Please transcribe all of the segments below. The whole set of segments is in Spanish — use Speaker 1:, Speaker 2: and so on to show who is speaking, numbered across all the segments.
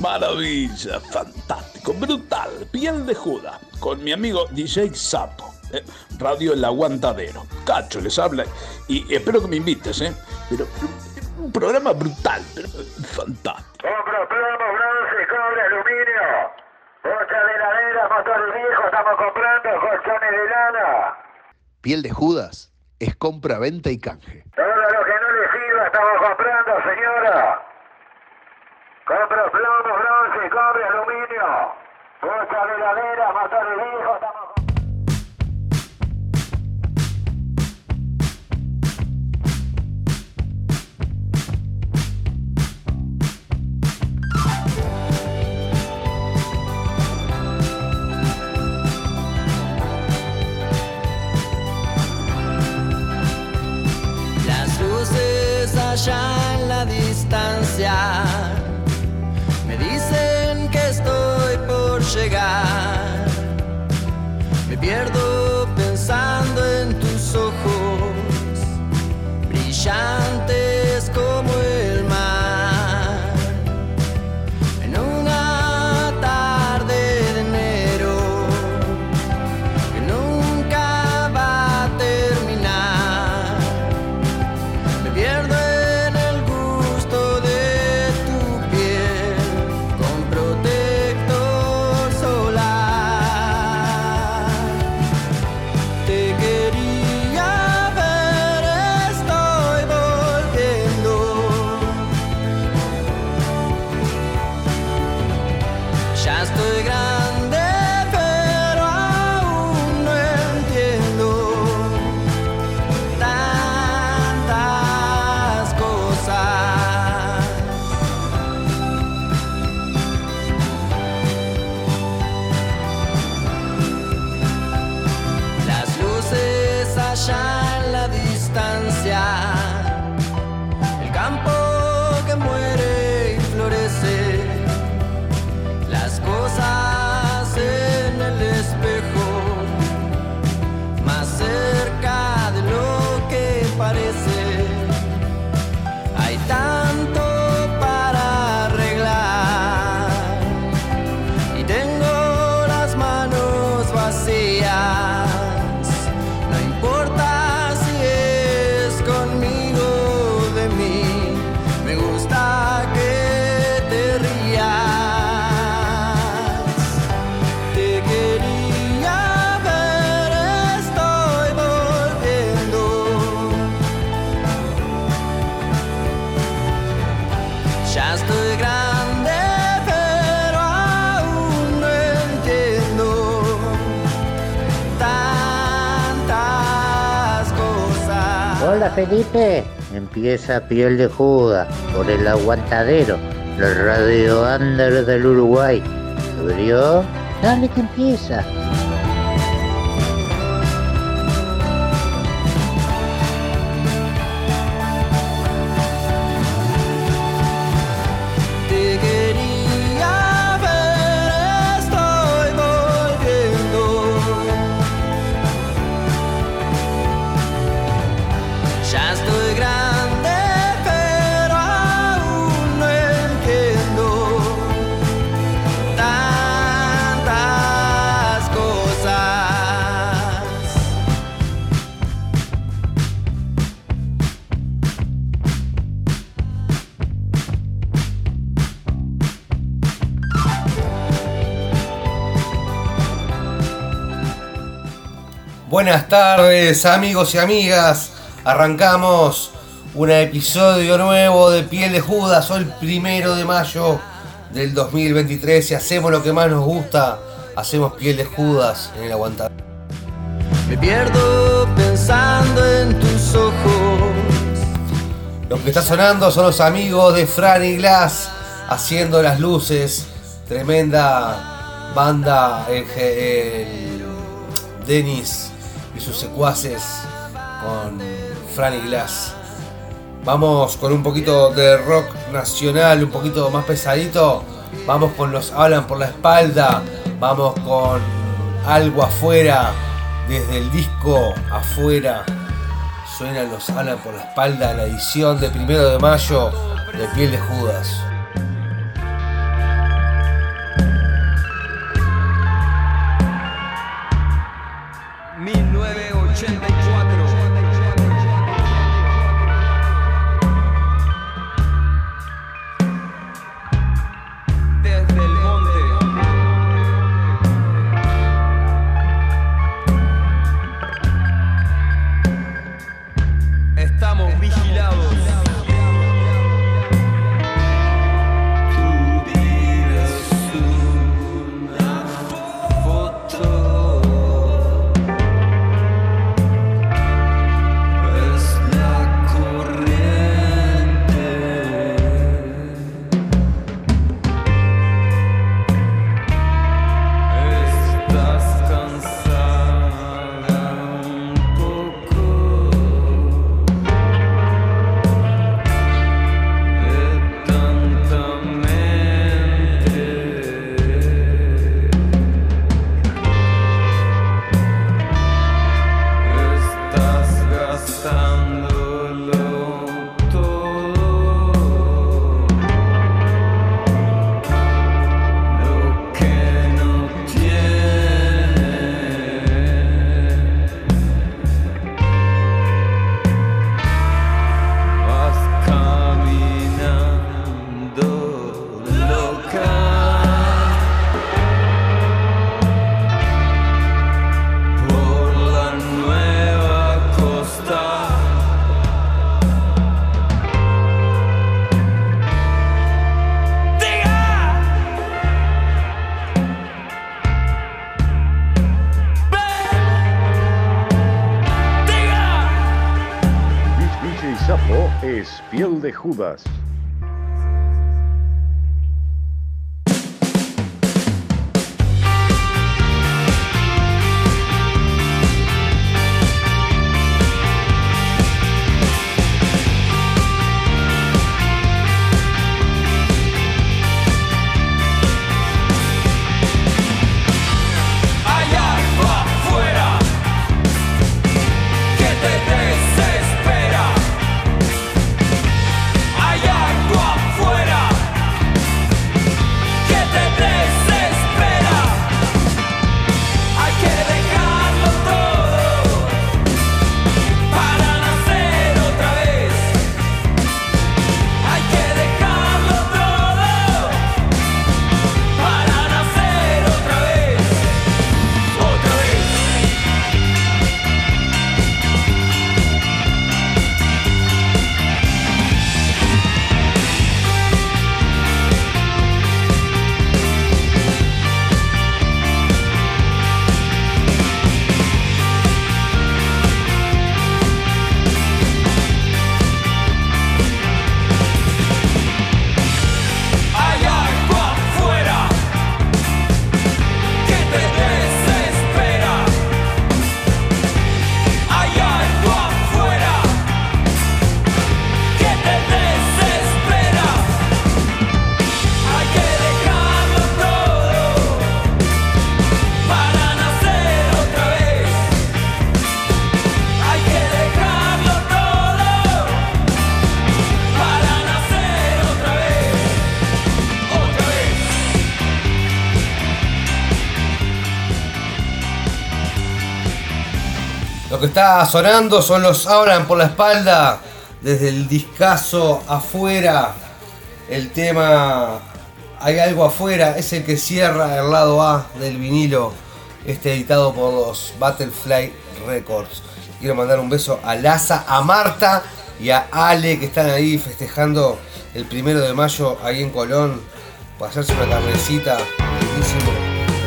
Speaker 1: Maravilla, fantástico, brutal, piel de juda, con mi amigo DJ Sapo. eh, Radio El Aguantadero. Cacho les habla y espero que me invites, ¿eh? Pero un programa brutal, pero fantástico.
Speaker 2: Compro plomo, bronce, cobre, aluminio. Bocha de heladera, motores viejos, estamos comprando colchones de lana.
Speaker 3: Piel de Judas es compra, venta y canje.
Speaker 2: Todo lo que no le sirva estamos comprando, señora. Compro plomo, bronce, cobre, aluminio. Bocha de heladera, motores viejos, estamos comprando.
Speaker 4: Las luces allá en la distancia pierdo
Speaker 5: Felipe, empieza Piel de Judas por el aguantadero, la radio under del Uruguay. ¿Se abrió? Dale que empieza.
Speaker 6: Buenas tardes amigos y amigas, arrancamos un episodio nuevo de Piel de Judas, hoy primero de mayo del 2023 y hacemos lo que más nos gusta, hacemos Piel de Judas en el aguantador.
Speaker 4: Me pierdo pensando en tus ojos.
Speaker 6: Lo que está sonando son los amigos de Franny Glass haciendo las luces, tremenda banda, el, el Dennis y sus secuaces con Franny Glass. Vamos con un poquito de rock nacional, un poquito más pesadito. Vamos con los Hablan por la espalda. Vamos con algo afuera. Desde el disco afuera. Suenan los Hablan por la espalda. La edición de primero de mayo de Piel de Judas.
Speaker 7: Piel
Speaker 6: está sonando son los Abran por la espalda desde el discazo afuera. El tema Hay algo afuera es el que cierra el lado A del vinilo, este editado por los Battlefly Records. Quiero mandar un beso a Laza, a Marta y a Ale que están ahí festejando el primero de mayo ahí en Colón. Para hacerse una carnecita,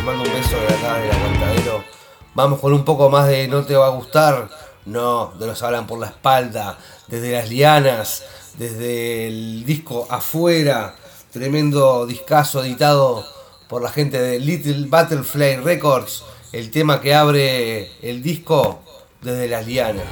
Speaker 6: mando un beso de acá del aguantadero. Vamos con un poco más de No te va a gustar. No, de los hablan por la espalda, desde las lianas, desde el disco afuera. Tremendo discazo editado por la gente de Little Battlefly Records. El tema que abre el disco desde las lianas.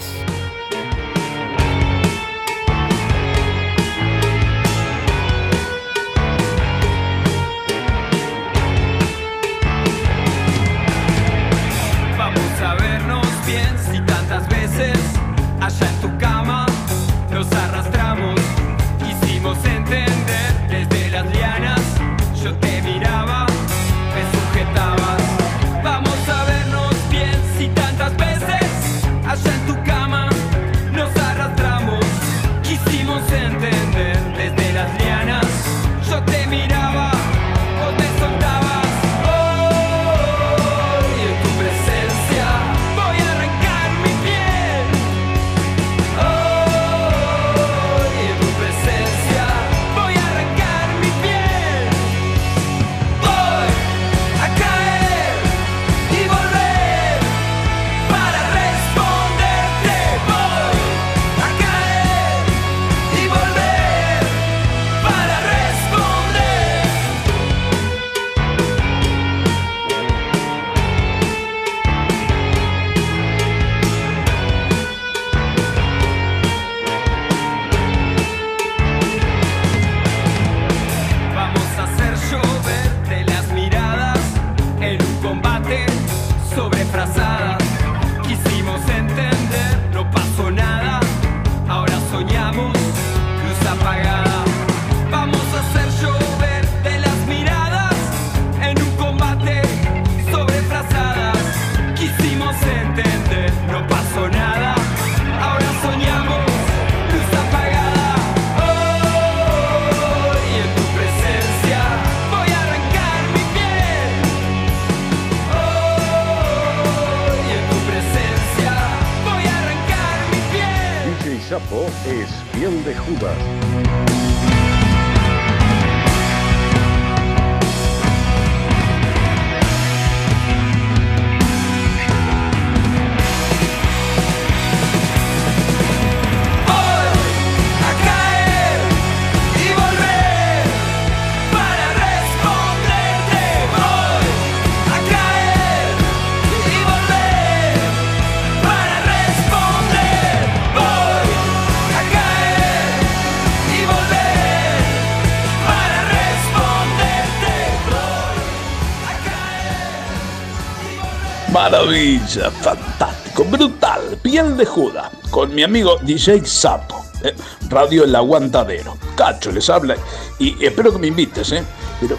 Speaker 1: Maravilla, fantástico, brutal, piel de Judas, con mi amigo DJ Sapo. eh, Radio El Aguantadero. Cacho les habla y espero que me invites, ¿eh? Pero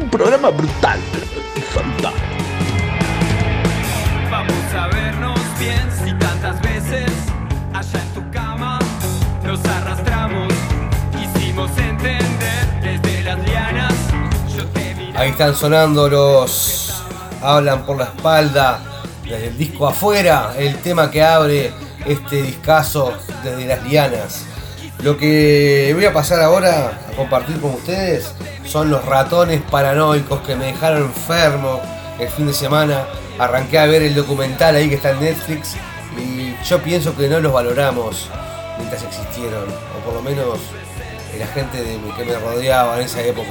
Speaker 1: un programa brutal, pero fantástico.
Speaker 7: Vamos a vernos bien si tantas veces allá en tu cama nos arrastramos. Hicimos entender desde las lianas. Yo te miré.
Speaker 8: Ahí están sonando los. Hablan por la espalda. Desde el disco afuera. El tema que abre este discazo desde las lianas. Lo que voy a pasar ahora a compartir con ustedes son los ratones paranoicos que me dejaron enfermo el fin de semana. Arranqué a ver el documental ahí que está en Netflix y yo pienso que no los valoramos mientras existieron, o por lo menos la gente de- que me rodeaba en esa época.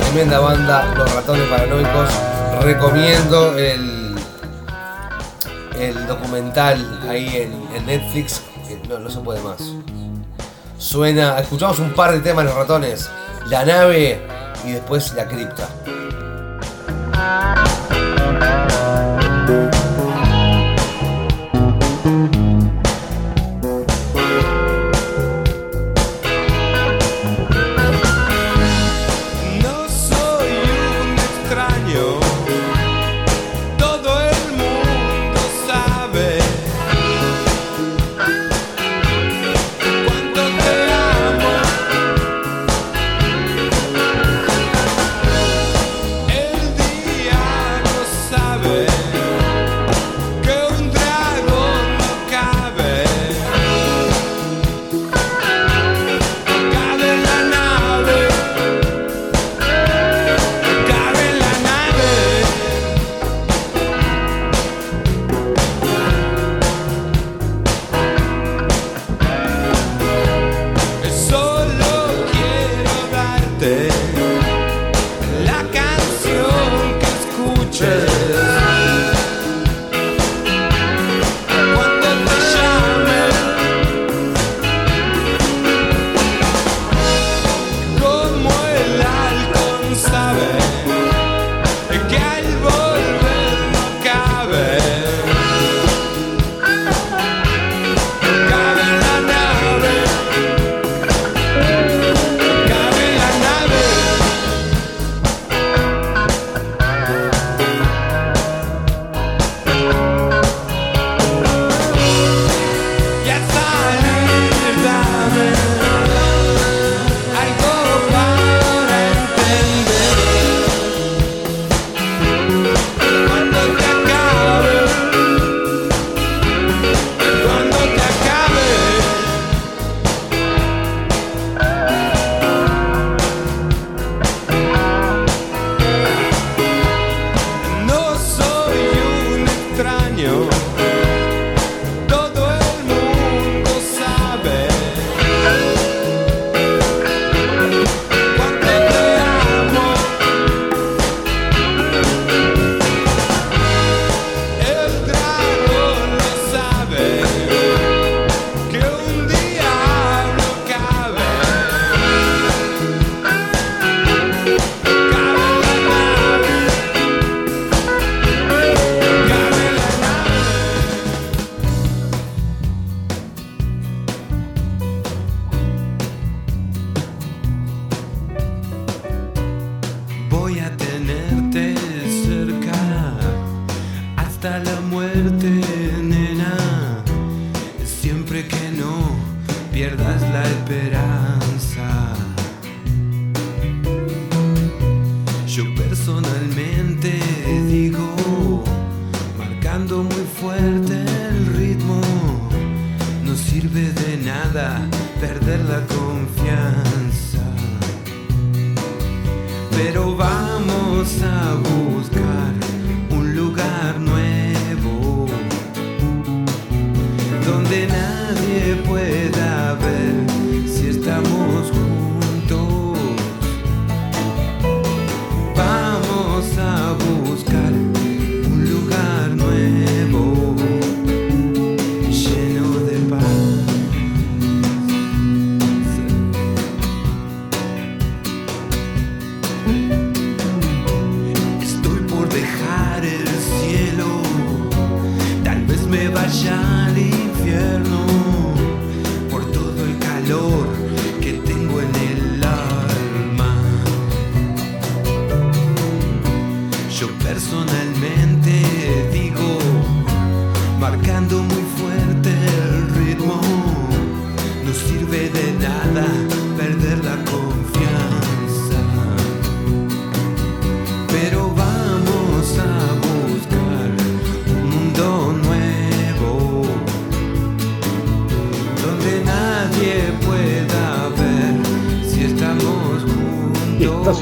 Speaker 8: Tremenda banda, Los Ratones Paranoicos. Recomiendo el, el documental ahí en, Netflix, no, no se puede más. Suena, escuchamos un par de temas los ratones, la nave y después la cripta.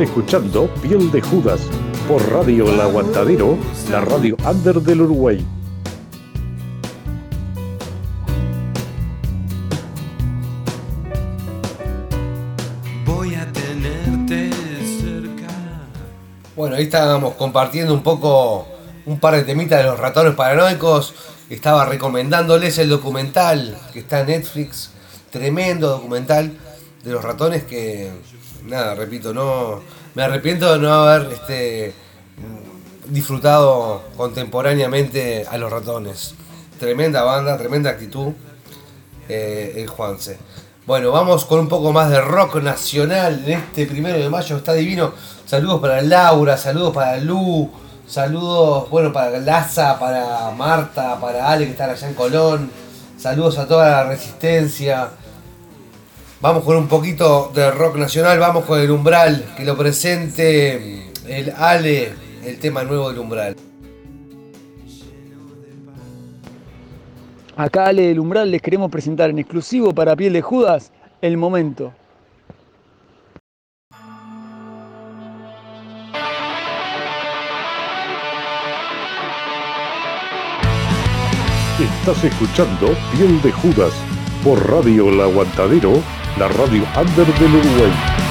Speaker 7: Estás escuchando Piel de Judas por Radio El Aguantadero, la radio under del Uruguay.
Speaker 9: Voy a tenerte cerca.
Speaker 6: Bueno, ahí estábamos compartiendo un poco un par de temitas de los ratones paranoicos. Estaba recomendándoles el documental que está en Netflix. Tremendo documental de los ratones que, nada, repito, no me arrepiento de no haber este, disfrutado contemporáneamente a los ratones. Tremenda banda, tremenda actitud, eh, el Juanse. Bueno, vamos con un poco más de rock nacional en este primero de mayo, está divino. Saludos para Laura, saludos para Lu, saludos, bueno, para Laza, para Marta, para Ale que están allá en Colón. Saludos a toda la resistencia. Vamos con un poquito de rock nacional, vamos con el umbral, que lo presente el Ale, el tema nuevo del umbral.
Speaker 10: Acá Ale del Umbral les queremos presentar en exclusivo para Piel de Judas el momento.
Speaker 7: Estás escuchando Piel de Judas por Radio El Aguantadero, la radio under del Uruguay.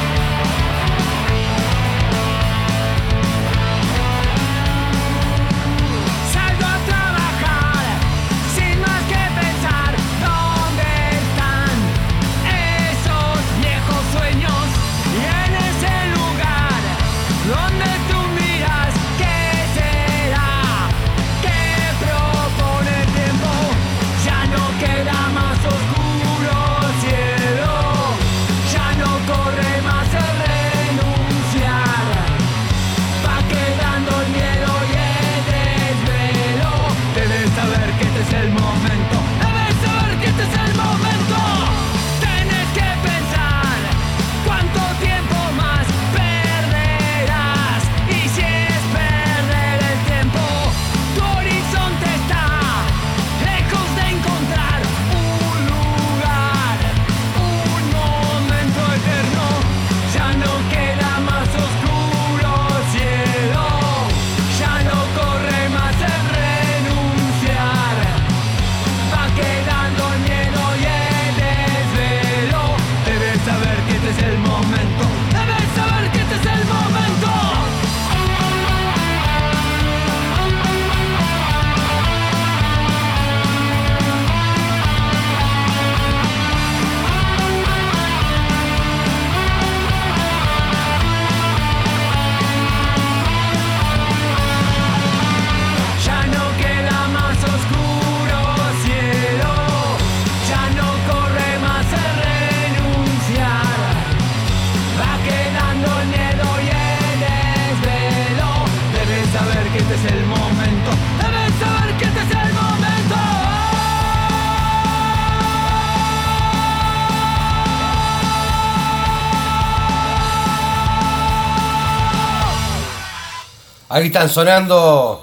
Speaker 6: Ahí están sonando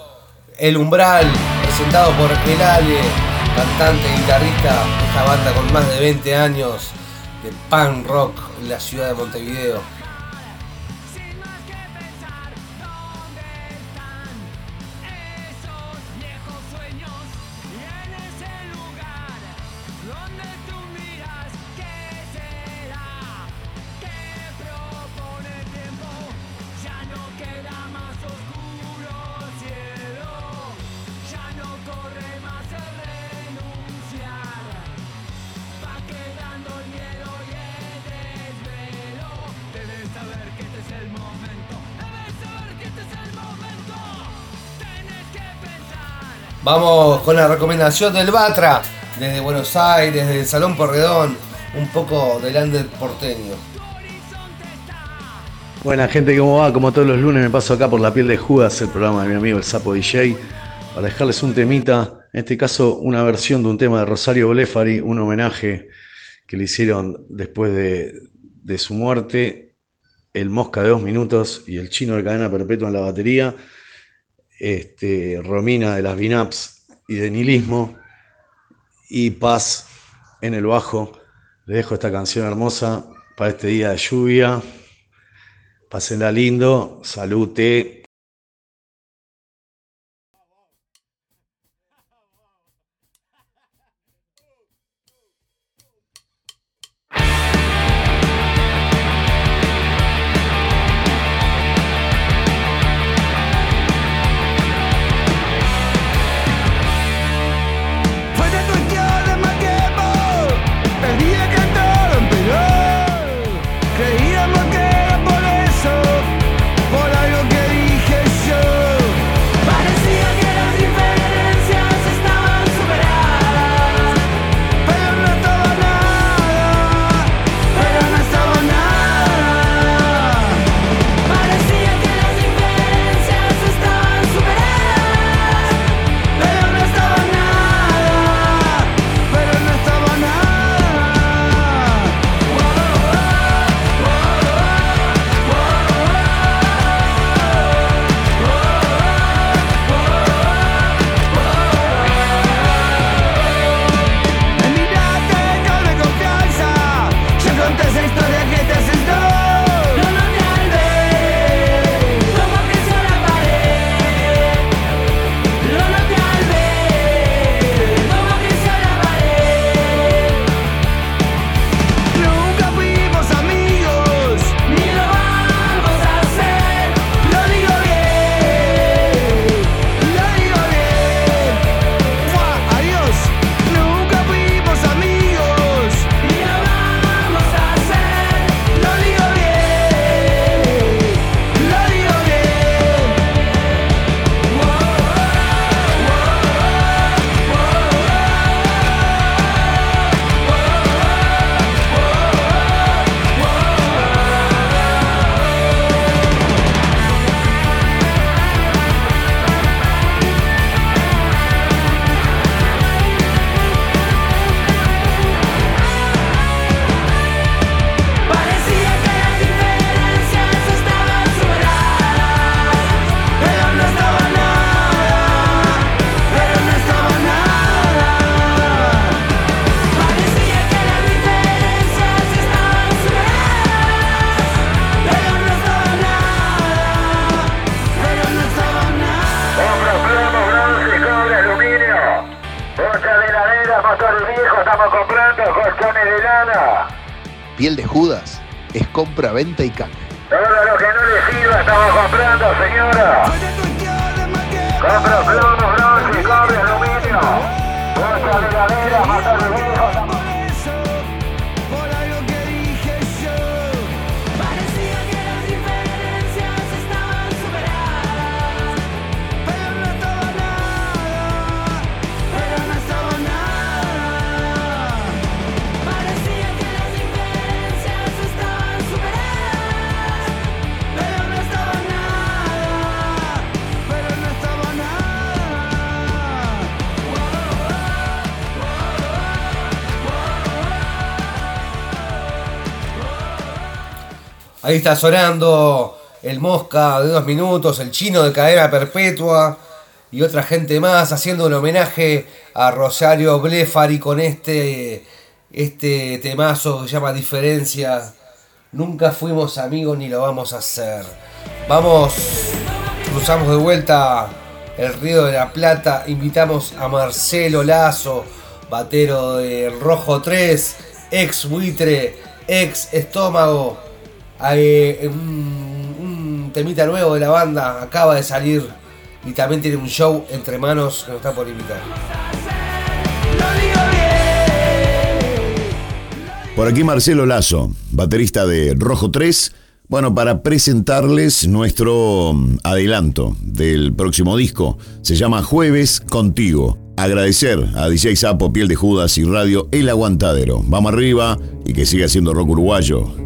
Speaker 6: El Umbral, presentado por El Ale, cantante y guitarrista de esta banda con más de 20 años de punk rock en la ciudad de Montevideo. Vamos con la recomendación del Batra, desde Buenos Aires, desde el Salón Porredón, un poco del porteño.
Speaker 11: Buena gente, ¿cómo va? Como todos los lunes me paso acá por la piel de Judas, el programa de mi amigo el Sapo DJ, para dejarles un temita, en este caso una versión de un tema de Rosario Blefari, un homenaje que le hicieron después de, de su muerte, el Mosca de dos minutos y el Chino de Cadena Perpetua en la batería, este, Romina de las Binaps y de Nihilismo, y Paz en el bajo. Les dejo esta canción hermosa para este día de lluvia.
Speaker 7: Pásenla lindo, salute.
Speaker 6: Está sonando el Mosca de dos minutos, el chino de cadena perpetua y otra gente más haciendo un homenaje a Rosario Blefari con este, este temazo que se llama Diferencia. Nunca fuimos amigos ni lo vamos a hacer. Vamos, cruzamos de vuelta el Río de la Plata, invitamos a Marcelo Lazo, batero de Rojo 3, ex buitre, ex estómago, eh, un, un temita nuevo de la banda acaba de salir y también tiene un show entre manos que nos está por invitar.
Speaker 12: Por aquí Marcelo Lazo, baterista de Rojo 3. Bueno, para presentarles nuestro mm, adelanto del próximo disco. Se llama Jueves Contigo. Agradecer a DJ Sapo, Piel de Judas y Radio El Aguantadero. Vamos arriba y que siga siendo rock uruguayo.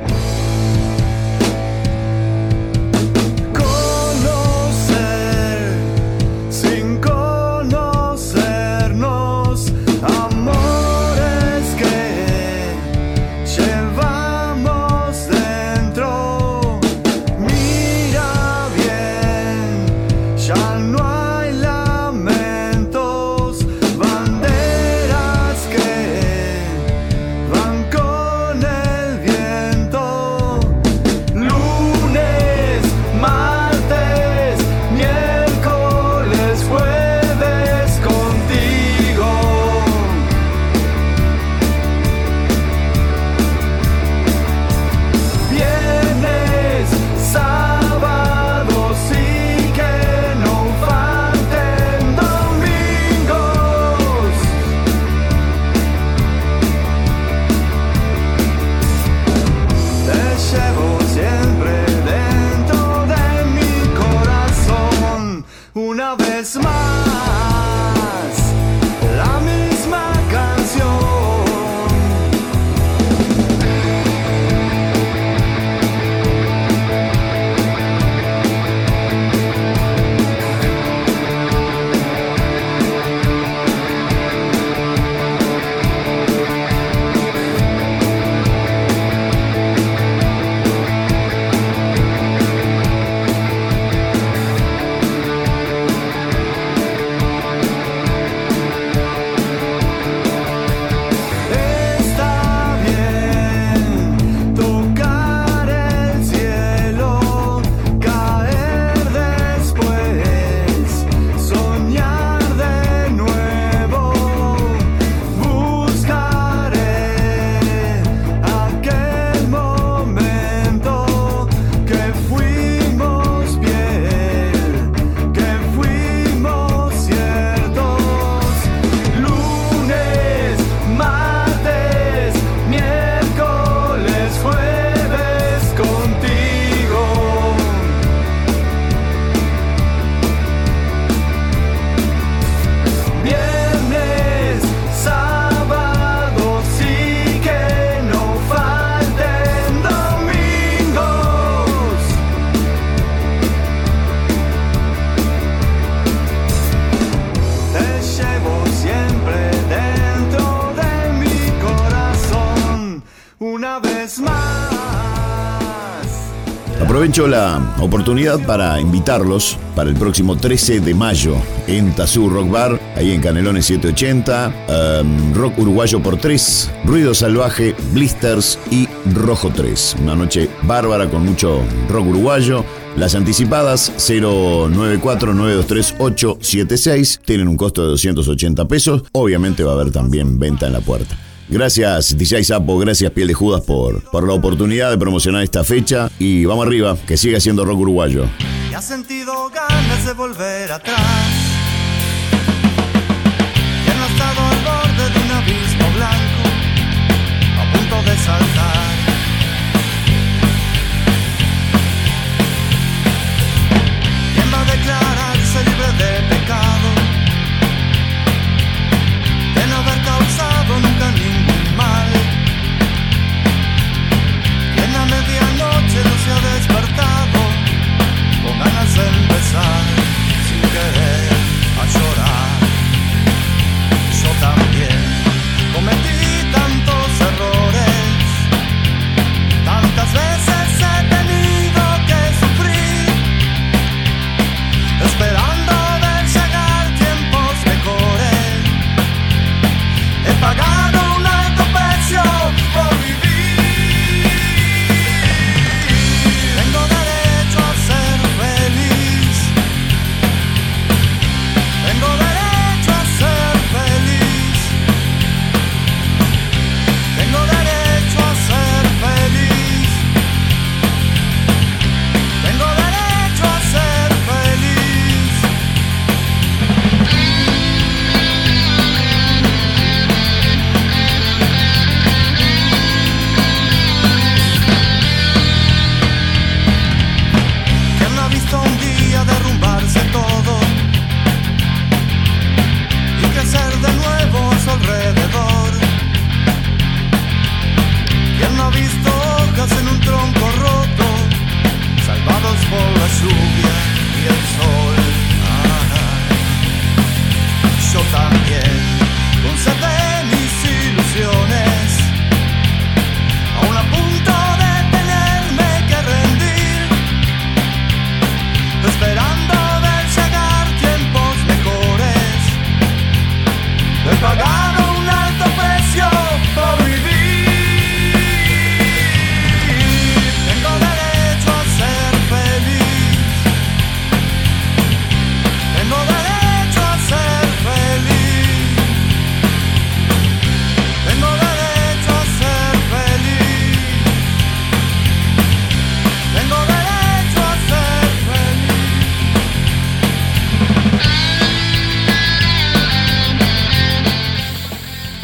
Speaker 12: Aprovecho la oportunidad para invitarlos para el próximo 13 de mayo en Tazú Rock Bar, ahí en Canelones 780, em, Rock Uruguayo por 3, Ruido Salvaje, Blisters y Rojo 3. Una noche bárbara con mucho rock uruguayo, las anticipadas 094-923-876 tienen un costo de 280 pesos. Obviamente va a haber también venta en la puerta. Gracias DJ Sapo, gracias Piel de Judas por, por la oportunidad de promocionar esta fecha y vamos arriba, que siga siendo rock uruguayo.
Speaker 13: Y has sentido ganas de volver atrás.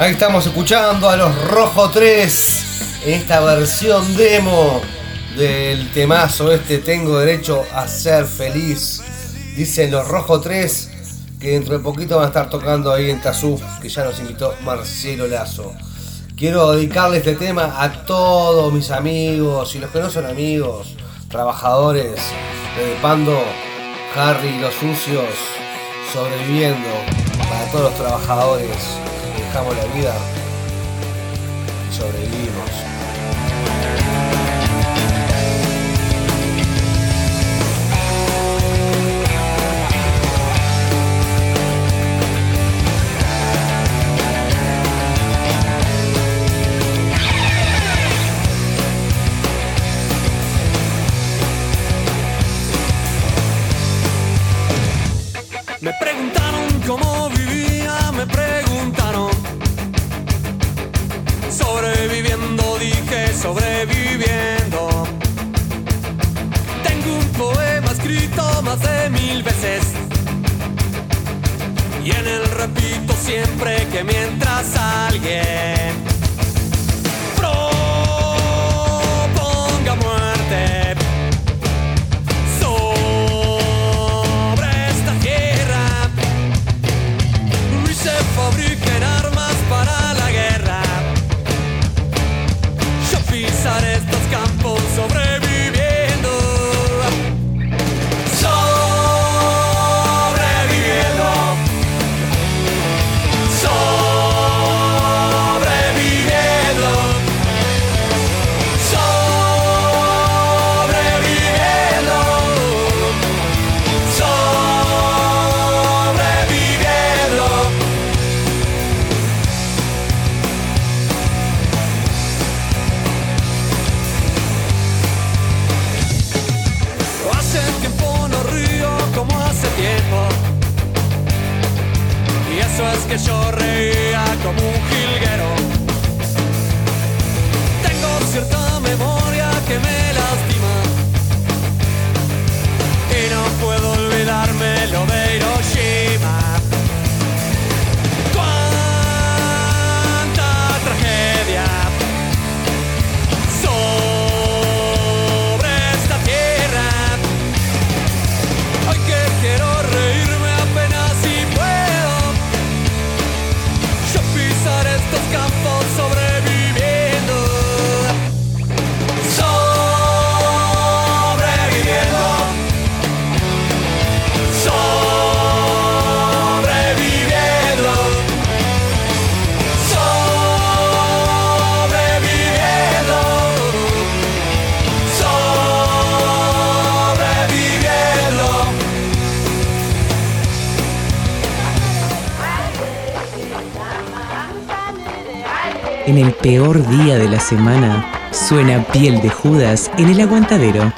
Speaker 6: Ahí estamos escuchando a los Rojo 3 en esta versión demo del temazo este Tengo derecho a ser feliz. Dicen los Rojo 3 que dentro de poquito van a estar tocando ahí en Tazú, que ya nos invitó Marcelo Lazo. Quiero dedicarle este tema a todos mis amigos y los que no son amigos, trabajadores, de Pando, Harry, y los sucios, sobreviviendo para todos los trabajadores que dejamos la vida
Speaker 14: peor día de la semana, suena piel de Judas en el aguantadero.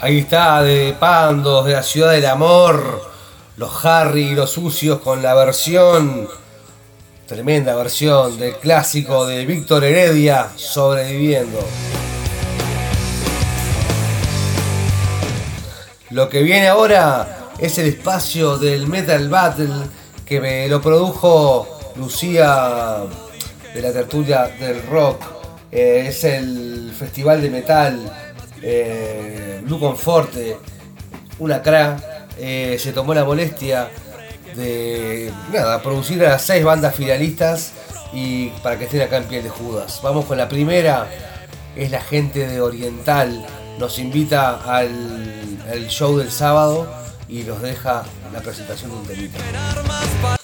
Speaker 6: Ahí está, de Pandos, de la ciudad del amor, los Harry y los sucios con la versión, tremenda versión del clásico de Víctor Heredia, sobreviviendo. Lo que viene ahora es el espacio del Metal Battle que me lo produjo Lucía de la tertulia del rock. Eh, es el festival de metal eh, Blue Conforte, una cra, eh, se tomó la molestia de nada, producir a las seis bandas finalistas y para que estén acá en piel de Judas. Vamos con la primera, es la gente de Oriental, nos invita al, show del sábado y nos deja la presentación de un temita.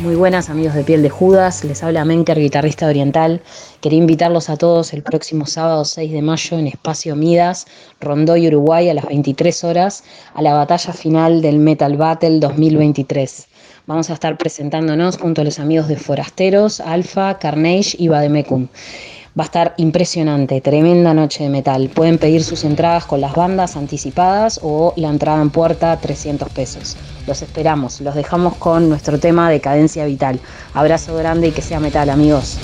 Speaker 15: Muy buenas amigos de Piel de Judas, les habla Menker, guitarrista oriental. Quería invitarlos a todos el próximo sábado 6 de mayo en Espacio Midas, Rondoy, Uruguay, a las 23 horas, a la batalla final del Metal Battle 2023. Vamos a estar presentándonos junto a los amigos de Forasteros, Alfa, Carnage y Bademecum. Va a estar impresionante, tremenda noche de metal. Pueden pedir sus entradas con las bandas anticipadas o la entrada en puerta 300 pesos. Los esperamos, los dejamos con nuestro tema de cadencia vital. Abrazo grande y que sea metal, amigos.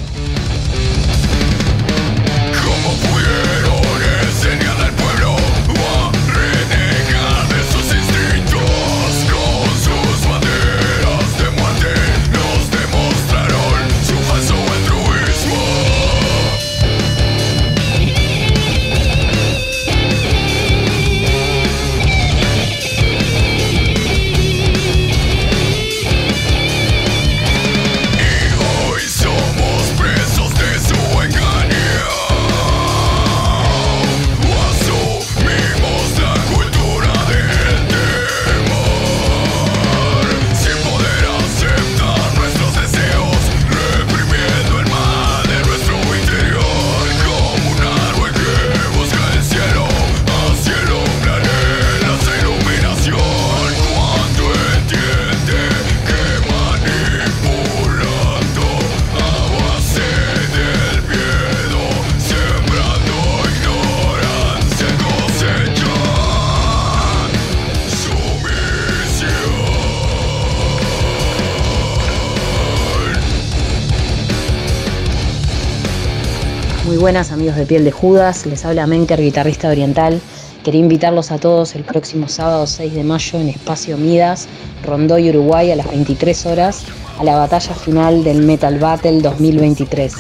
Speaker 15: Amigos de Piel de Judas, les habla Menker, guitarrista oriental. Quería invitarlos a todos el próximo sábado 6 de mayo en Espacio Midas, Rondoy, Uruguay, a las 23 horas, a la batalla final del Metal Battle 2023.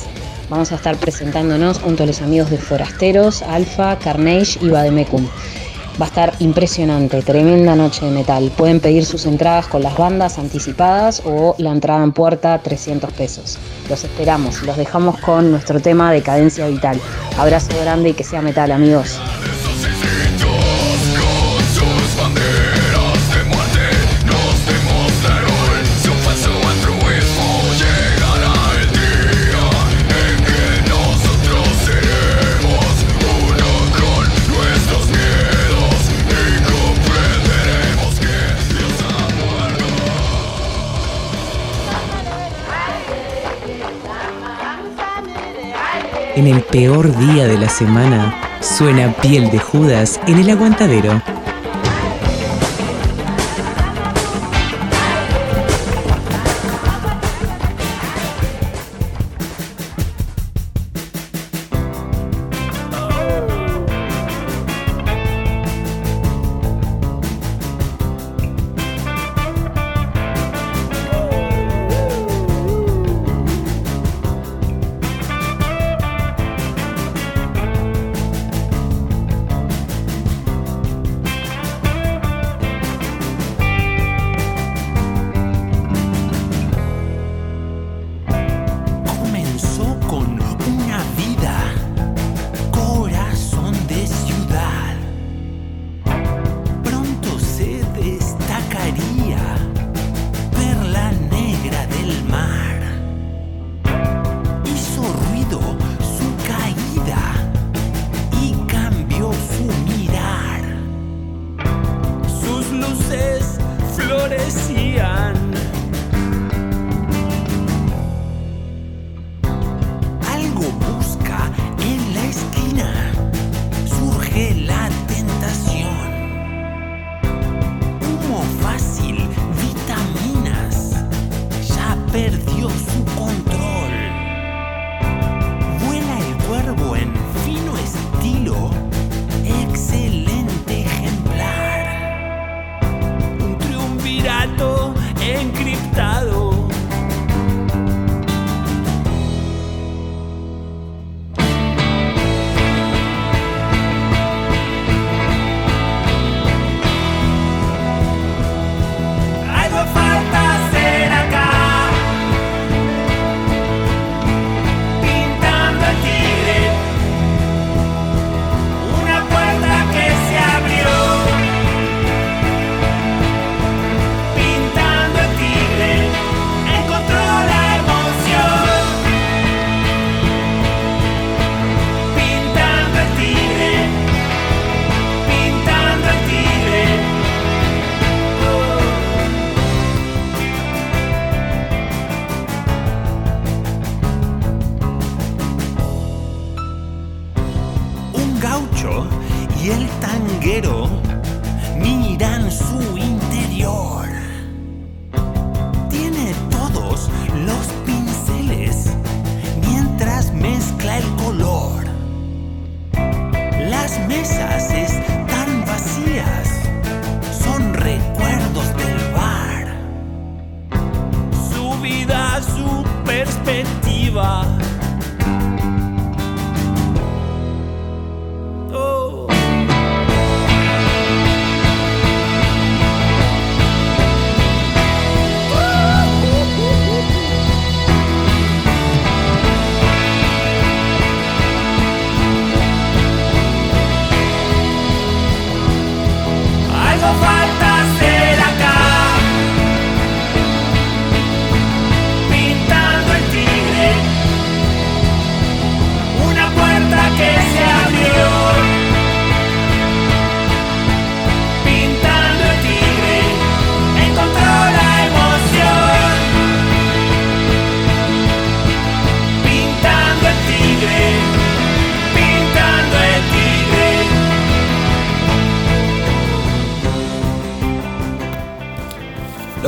Speaker 15: Vamos a estar presentándonos junto a los amigos de Forasteros, Alfa, Carnage y Bademecum. Va a estar impresionante, tremenda noche de metal. Pueden pedir sus entradas con las bandas anticipadas o la entrada en puerta 300 pesos. Los esperamos, los dejamos con nuestro tema de cadencia vital. Abrazo grande y que sea metal, amigos.
Speaker 14: En el peor día de la semana, suena piel de Judas en el aguantadero.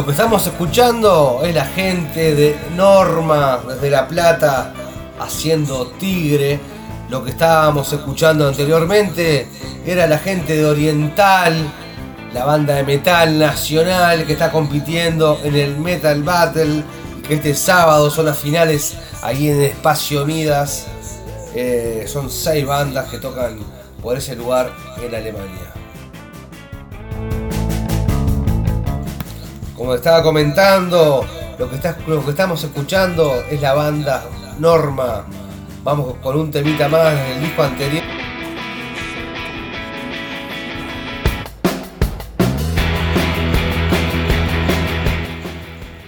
Speaker 16: Que
Speaker 6: estamos escuchando es la gente de Norma desde La Plata haciendo Tigre. Lo que estábamos escuchando anteriormente era la gente de Oriental, la banda de metal nacional que está compitiendo en el Metal Battle, este sábado son las finales ahí en Espacio Midas. Eh, son seis bandas que tocan por ese lugar en Alemania. Como estaba comentando, lo que, estamos escuchando es la banda Norma. Vamos con un temita más del disco anterior.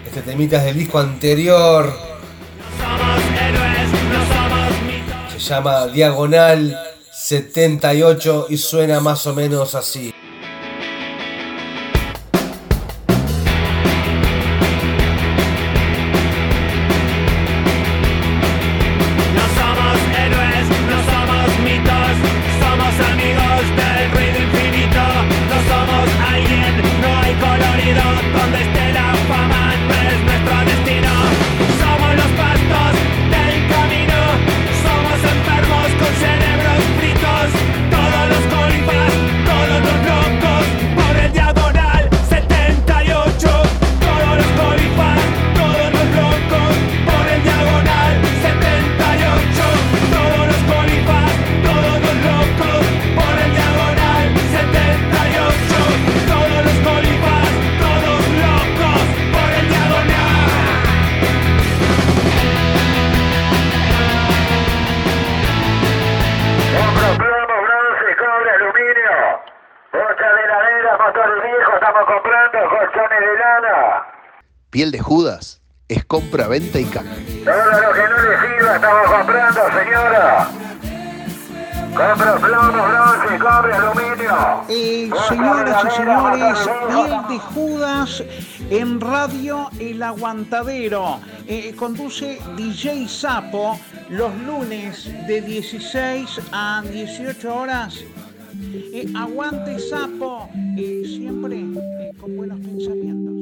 Speaker 6: Este temita es del disco anterior. Se llama Diagonal 78 y suena más o menos así.
Speaker 17: Aguantadero. Eh, conduce DJ Sapo los lunes de 16 a 18 horas. Eh, aguante Sapo, eh, siempre con buenos pensamientos.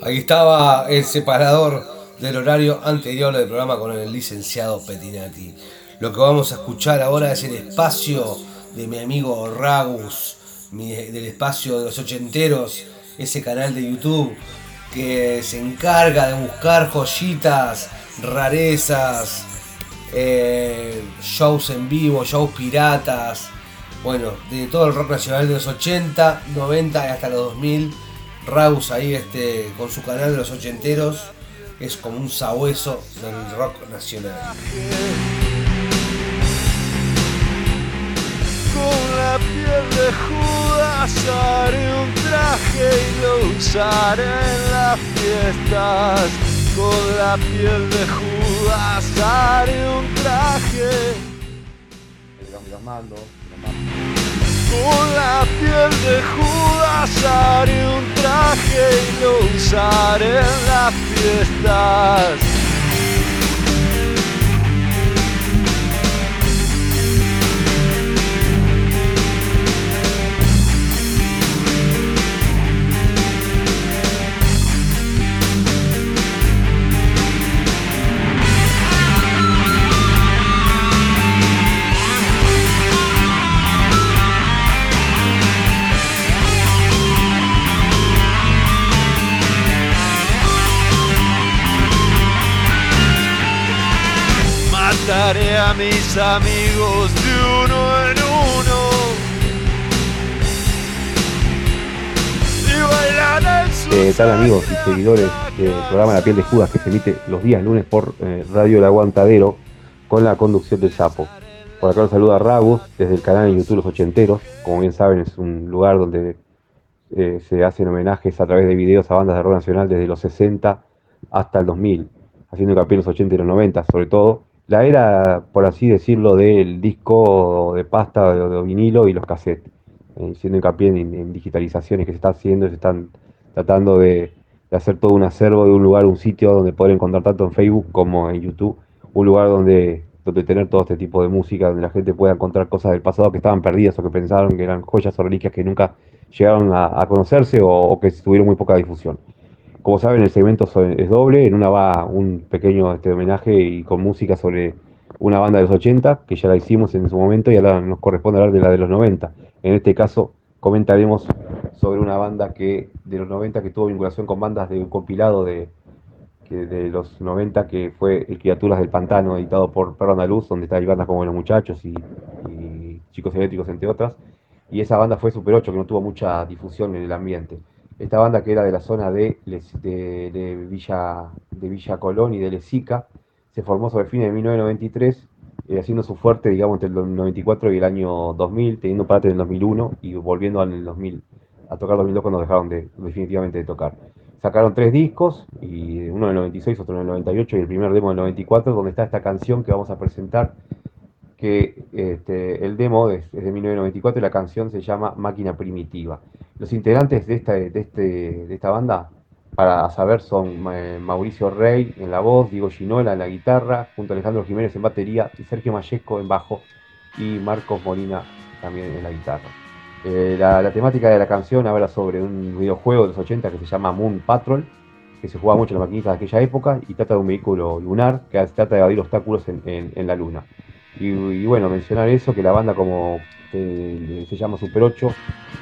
Speaker 6: Ahí estaba el separador del horario anterior del programa con el licenciado Petinati. Lo que vamos a escuchar ahora es el espacio de mi amigo Ragus, del espacio de los ochenteros, ese canal de YouTube que se encarga de buscar joyitas, rarezas, eh, shows en vivo, shows piratas, bueno, de todo el rock nacional de los 80, 90 y hasta los 2000. Raus ahí este, con su canal de los ochenteros es como un sabueso del rock nacional.
Speaker 18: La piel de Judas haré un traje y lo usaré en las fiestas. Con la piel de Judas haré un traje.
Speaker 19: Los mando,
Speaker 18: Con la piel de Judas haré un traje y lo usaré en las fiestas. A mis amigos de uno en uno.
Speaker 19: ¿Qué tal amigos y seguidores del programa La Piel de Judas que se emite los días lunes por eh, Radio El Aguantadero con la conducción del Sapo? Por acá nos saluda Ragus desde el canal de YouTube Los Ochenteros. Como bien saben es un lugar donde eh, se hacen homenajes a través de videos a bandas de rock nacional desde los 60 hasta el 2000, haciendo hincapié en los 80 y los 90 sobre todo. La era, por así decirlo, del disco de pasta de, de vinilo y los cassettes, eh, haciendo hincapié en, en digitalizaciones que se está haciendo, se están tratando de, de hacer todo un acervo de un lugar, un sitio donde poder encontrar tanto en Facebook como en YouTube, un lugar donde, donde tener todo este tipo de música, donde la gente pueda encontrar cosas del pasado que estaban perdidas o que pensaron que eran joyas o reliquias que nunca llegaron a, a conocerse o, o que tuvieron muy poca difusión. Como saben, el segmento es doble, en una va un pequeño este, homenaje y con música sobre una banda de los 80, que ya la hicimos en su momento y ahora nos corresponde hablar de la de los 90. En este caso comentaremos sobre una banda que de los 90 que tuvo vinculación con bandas de un compilado de, que de los 90 que fue El Criaturas del Pantano, editado por Perro Andaluz, donde está hay bandas como Los Muchachos y, y Chicos Eléctricos, entre otras. Y esa banda fue Super 8, que no tuvo mucha difusión en el ambiente. Esta banda que era de la zona de, Villa, de Villa Colón y de Lezica, se formó sobre fines de 1993, eh, haciendo su fuerte, digamos, entre el 94 y el año 2000, teniendo parte en el 2001 y volviendo en el 2000, a tocar 2002 cuando dejaron de, definitivamente de tocar. Sacaron tres discos, y uno en el 96, otro en el 98 y el primer demo en el 94, donde está esta canción que vamos a presentar, este, el demo es, de 1994 y la canción se llama Máquina Primitiva. Los integrantes de esta, este, banda, para saber, son eh, Mauricio Rey en la voz, Diego Ginola en la guitarra, junto a Alejandro Jiménez en batería, y Sergio Mayeco en bajo, y Marcos Molina también en la guitarra. Eh, la, temática de la canción habla sobre un videojuego de los 80 que se llama Moon Patrol, que se jugaba mucho en las maquinitas de aquella época y trata de un vehículo lunar que trata de evadir obstáculos en la luna. Y, bueno, mencionar eso, que la banda como eh, se llama Super 8,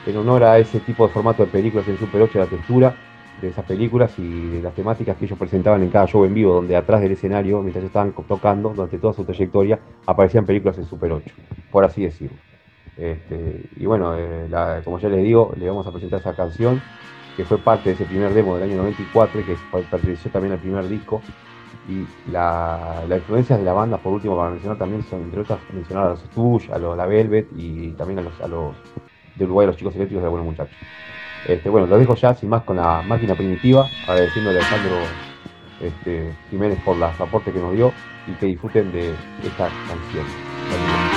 Speaker 19: en honor a ese tipo de formato de películas en Super 8, la textura de esas películas y de las temáticas que ellos presentaban en cada show en vivo, donde atrás del escenario, mientras estaban tocando, durante toda su trayectoria, aparecían películas en Super 8, por así decirlo. Este, y bueno, eh, como ya les digo, le vamos a presentar esa canción que fue parte de ese primer demo del año 94 y que perteneció también al primer disco. Y la, la influencia de la banda, por último, para mencionar también, son entre otras mencionar a los Stush, a los La Velvet y también a los, a los de Uruguay, los chicos eléctricos de Buenos Muchachos. Este, bueno, lo dejo ya sin más con la máquina primitiva, agradeciéndole a Alejandro este, Jiménez por los aportes que nos dio y que disfruten de esta canción.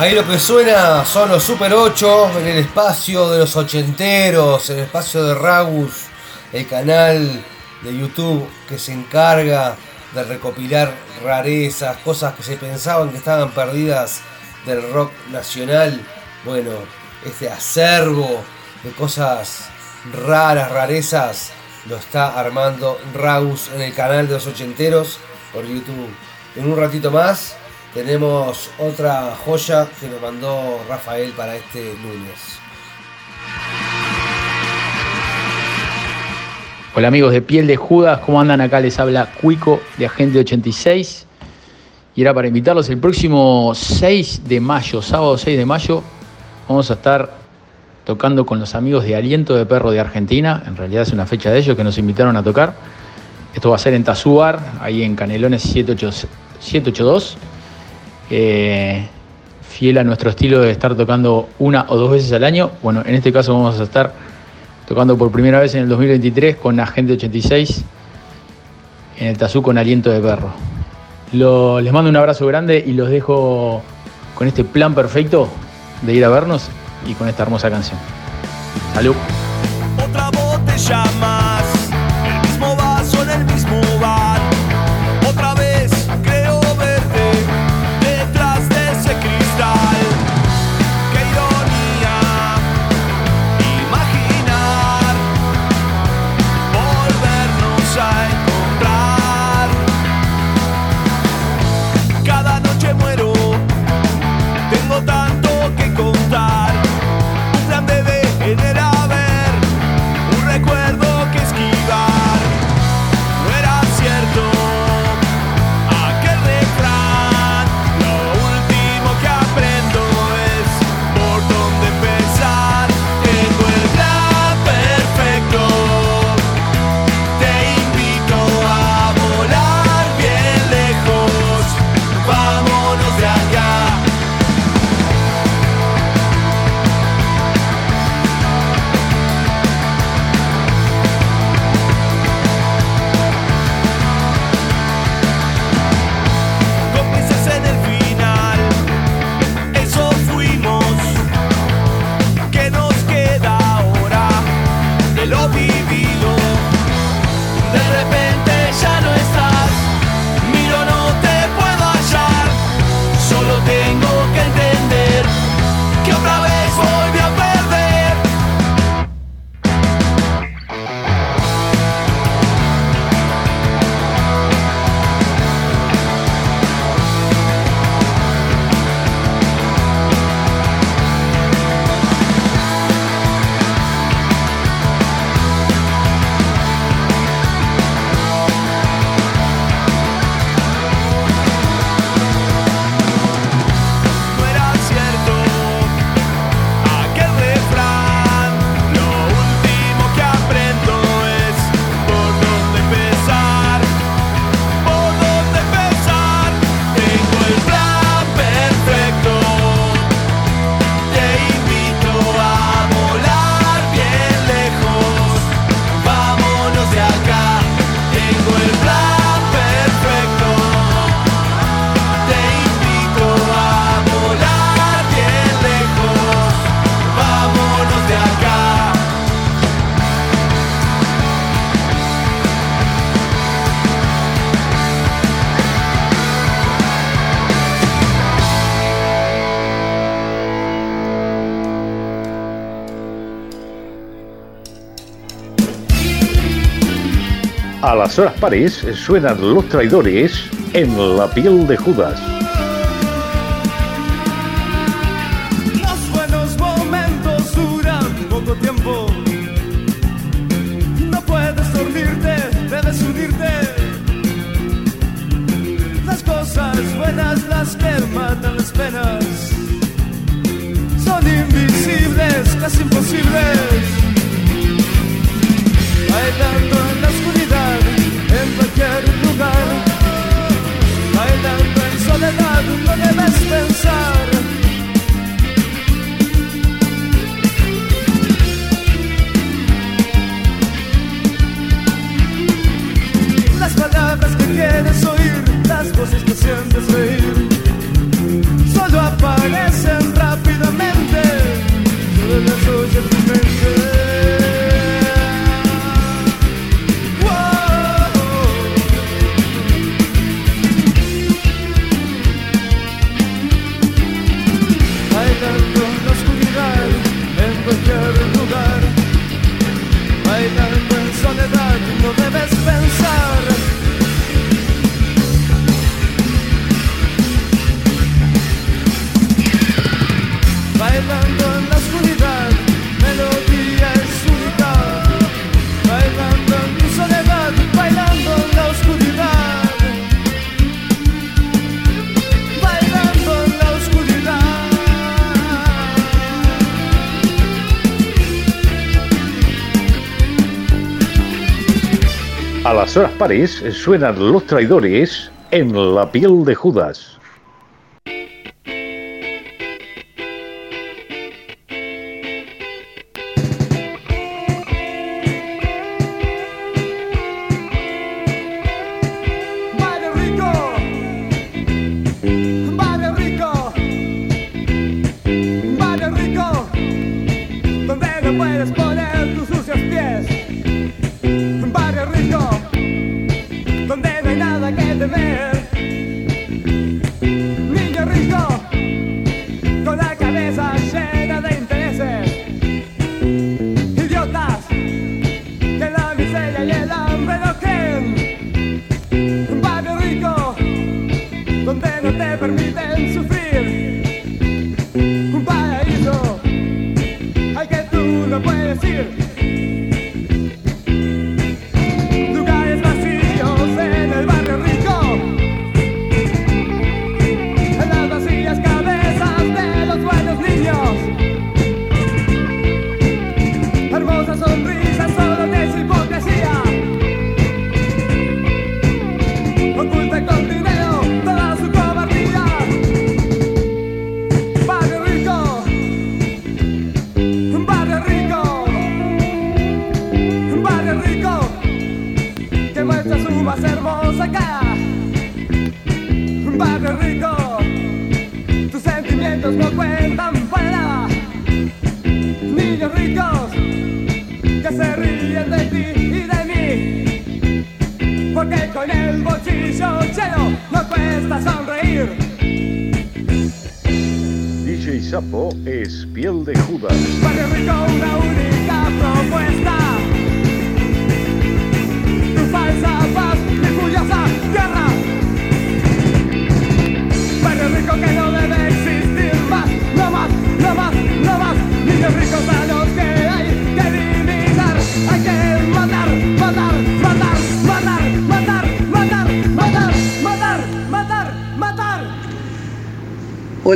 Speaker 6: Ahí lo que suena son los Super 8 en el espacio de los ochenteros, en el espacio de Ragus, el canal de YouTube que se encarga de recopilar rarezas, cosas que se pensaban que estaban perdidas del rock nacional. Bueno, este acervo de cosas raras, rarezas, lo está armando Ragus en el canal de los ochenteros por YouTube. En un ratito más tenemos otra joya que nos mandó Rafael para este lunes.
Speaker 10: Hola amigos de Piel de Judas, ¿cómo andan? Acá les habla Cuico de Agente 86. Y era para invitarlos el próximo 6 de mayo, sábado 6 de mayo, vamos a estar tocando con los amigos de Aliento de Perro de Argentina. En realidad es una fecha de ellos que nos invitaron a tocar. Esto va a ser en Tazúar, ahí en Canelones 782. Eh, fiel a nuestro estilo de estar tocando una o dos veces al año. Bueno, en este caso vamos a estar tocando por primera vez en el 2023 con Agente 86 en el Tazú con aliento de perro. Les mando un abrazo grande y los dejo con este plan perfecto de ir a vernos y con esta hermosa canción. Salud.
Speaker 18: Otra
Speaker 7: las horas pares suenan los traidores en la piel de Judas.
Speaker 18: Las
Speaker 7: horas pares suenan los traidores en la piel de Judas.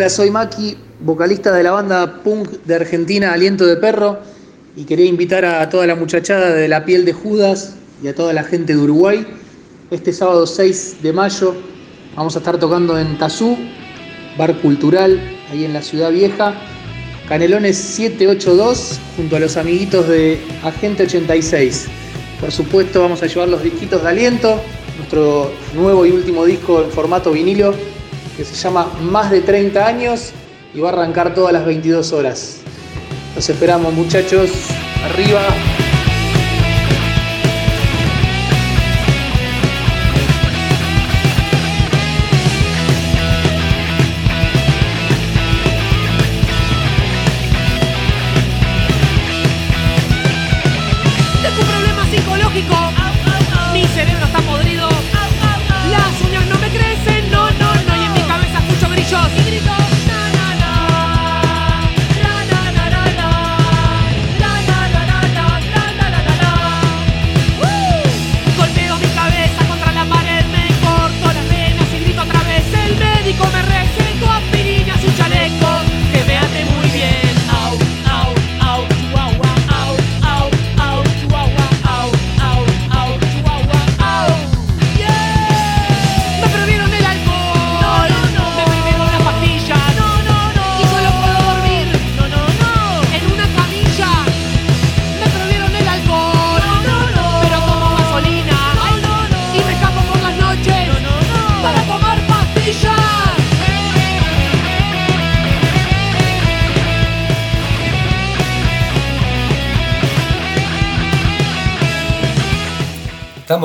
Speaker 20: Soy Maki, vocalista de la banda punk de Argentina Aliento de Perro y quería invitar a toda la muchachada de La Piel de Judas y a toda la gente de Uruguay. Este sábado 6 de mayo vamos a estar tocando en Tazú, bar cultural, ahí en la ciudad vieja. Canelones 782 junto a los amiguitos de Agente 86. Por supuesto vamos a llevar los disquitos de aliento, nuestro nuevo y último disco en formato vinilo que se llama Más de 30 años y va a arrancar todas las 22 horas. Los esperamos muchachos, arriba.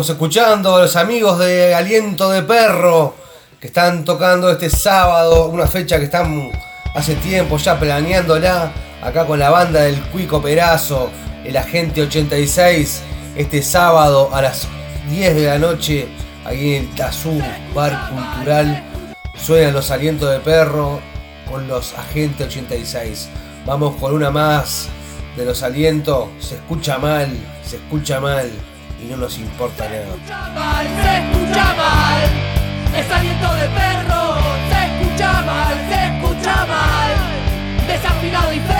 Speaker 6: Escuchando a los amigos de Aliento de Perro que están tocando este sábado, una fecha que están hace tiempo ya planeándola, acá con la banda del Cuico Perazo, el Agente 86, este sábado a las 10 de la noche, aquí en el Tazú, Bar Cultural, suenan los Alientos de Perro con los Agente 86. Vamos con una más de los alientos, se escucha mal, se escucha mal y no nos importa nada.
Speaker 21: mal, se escucha mal. Es aliento de perro, se escucha mal, se escucha mal. Desafinado y feo,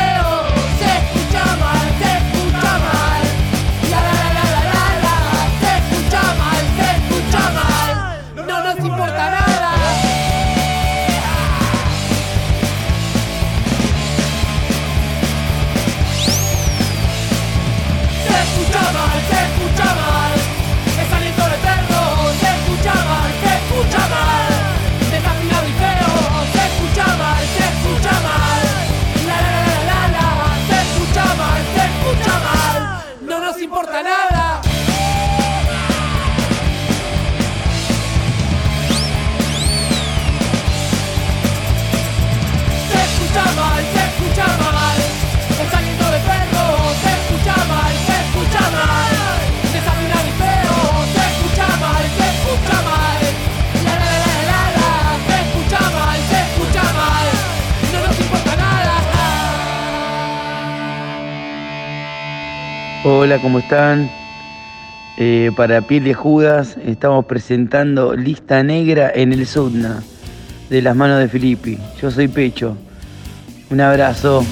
Speaker 22: Hola, ¿cómo están? Eh, para Piel de Judas estamos presentando Lista Negra en el Sudna, de las manos de Filippi. Yo soy Pecho. Un abrazo.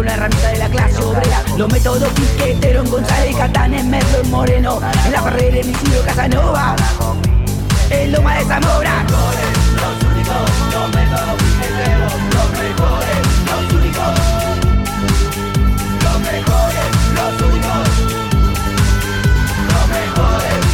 Speaker 23: una herramienta de la clase obrera. Los métodos piqueteros en González, Catán, en Merlo, en Moreno En la barrera, en Isidro, Casanova. En Loma de Zamora.
Speaker 16: Los únicos, los métodos los mejores, los únicos Los mejores, los únicos
Speaker 1: Los mejores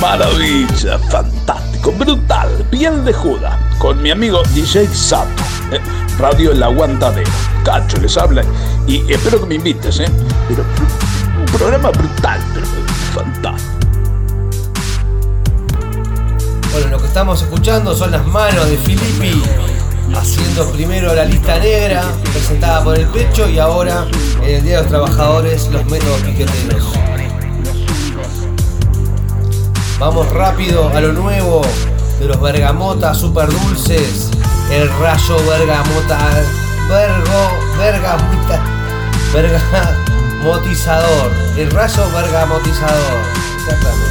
Speaker 1: Maravilla, fantástico, brutal, piel de juda Con mi amigo DJ Sato. Eh, Radio El Aguantadero. Cacho les habla y espero que me invites, ¿eh? Pero un programa brutal, pero fantástico.
Speaker 6: Bueno, lo que estamos escuchando son las manos de Filippi haciendo primero la lista negra presentada por el pecho y ahora en el Día de los Trabajadores los métodos piqueteros. Vamos rápido a lo nuevo de los bergamotas super dulces, el rayo bergamota, vergo, vergamota, bergamotizador, el rayo bergamotizador, exactamente.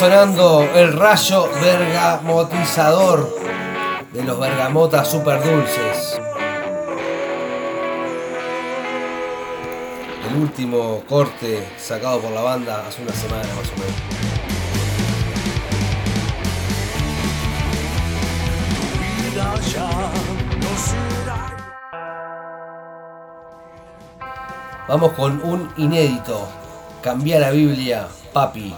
Speaker 6: Sonando el rayo bergamotizador de los bergamotas super dulces. El último corte sacado por la banda hace una semana más o menos. Vamos con un inédito. Cambiar la Biblia, papi.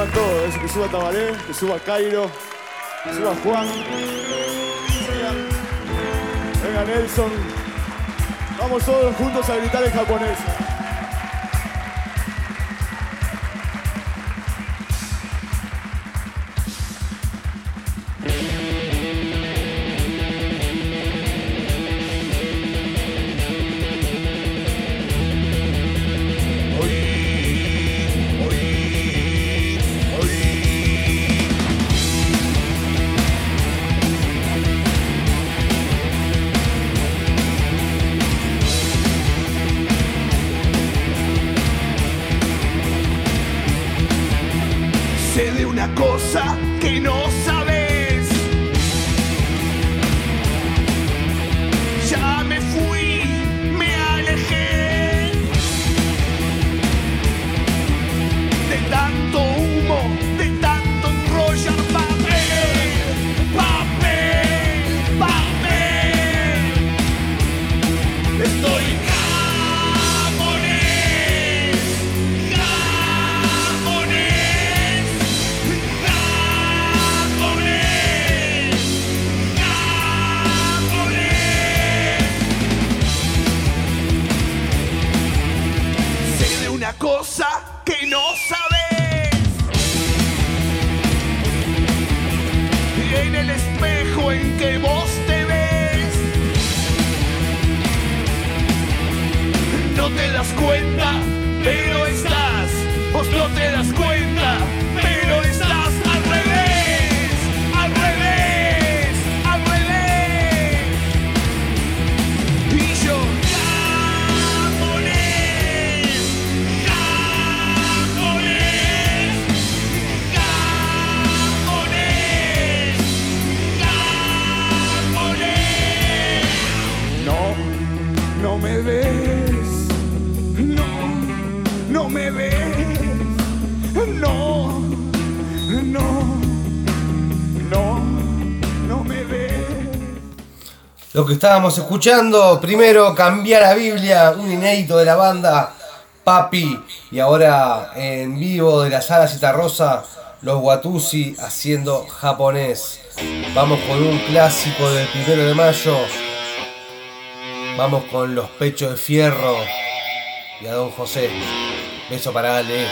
Speaker 18: Suban todos, que suba Tabaré, que suba Cairo, que suba Juan. Venga Nelson. Vamos todos juntos a gritar en japonés.
Speaker 6: Lo que estábamos escuchando, primero cambiar la Biblia, un inédito de la banda Papi, y ahora en vivo de la sala Citarrosa, los Watusi haciendo japonés. Vamos con un clásico del primero de mayo. Vamos con los pechos de fierro y a Don José. Beso para Ale.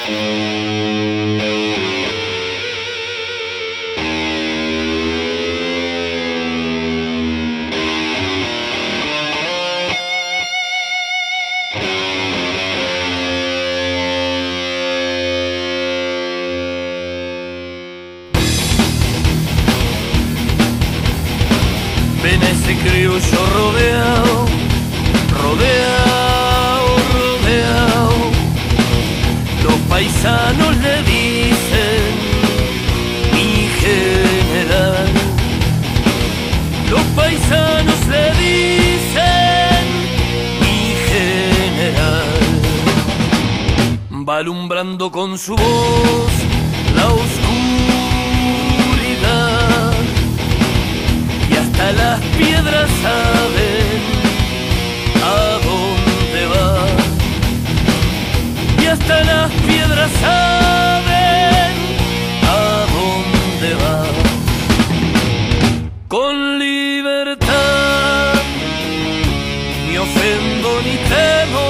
Speaker 9: Ofendo ni temo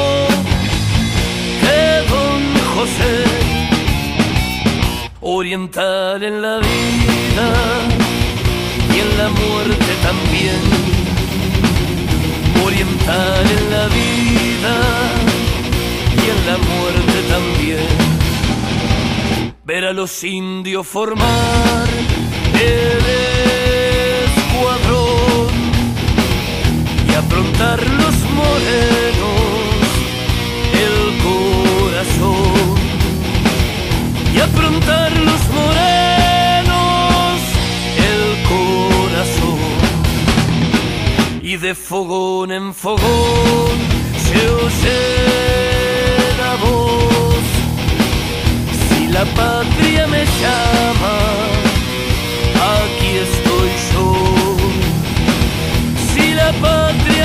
Speaker 9: que don José, oriental en la vida y en la muerte también. Oriental en la vida y en la muerte también. Ver a los indios formar el escuadrón y aprontar los morenos el corazón. Y aprontar los morenos el corazón. Y de fogón en fogón se oye la voz. Si la patria me llama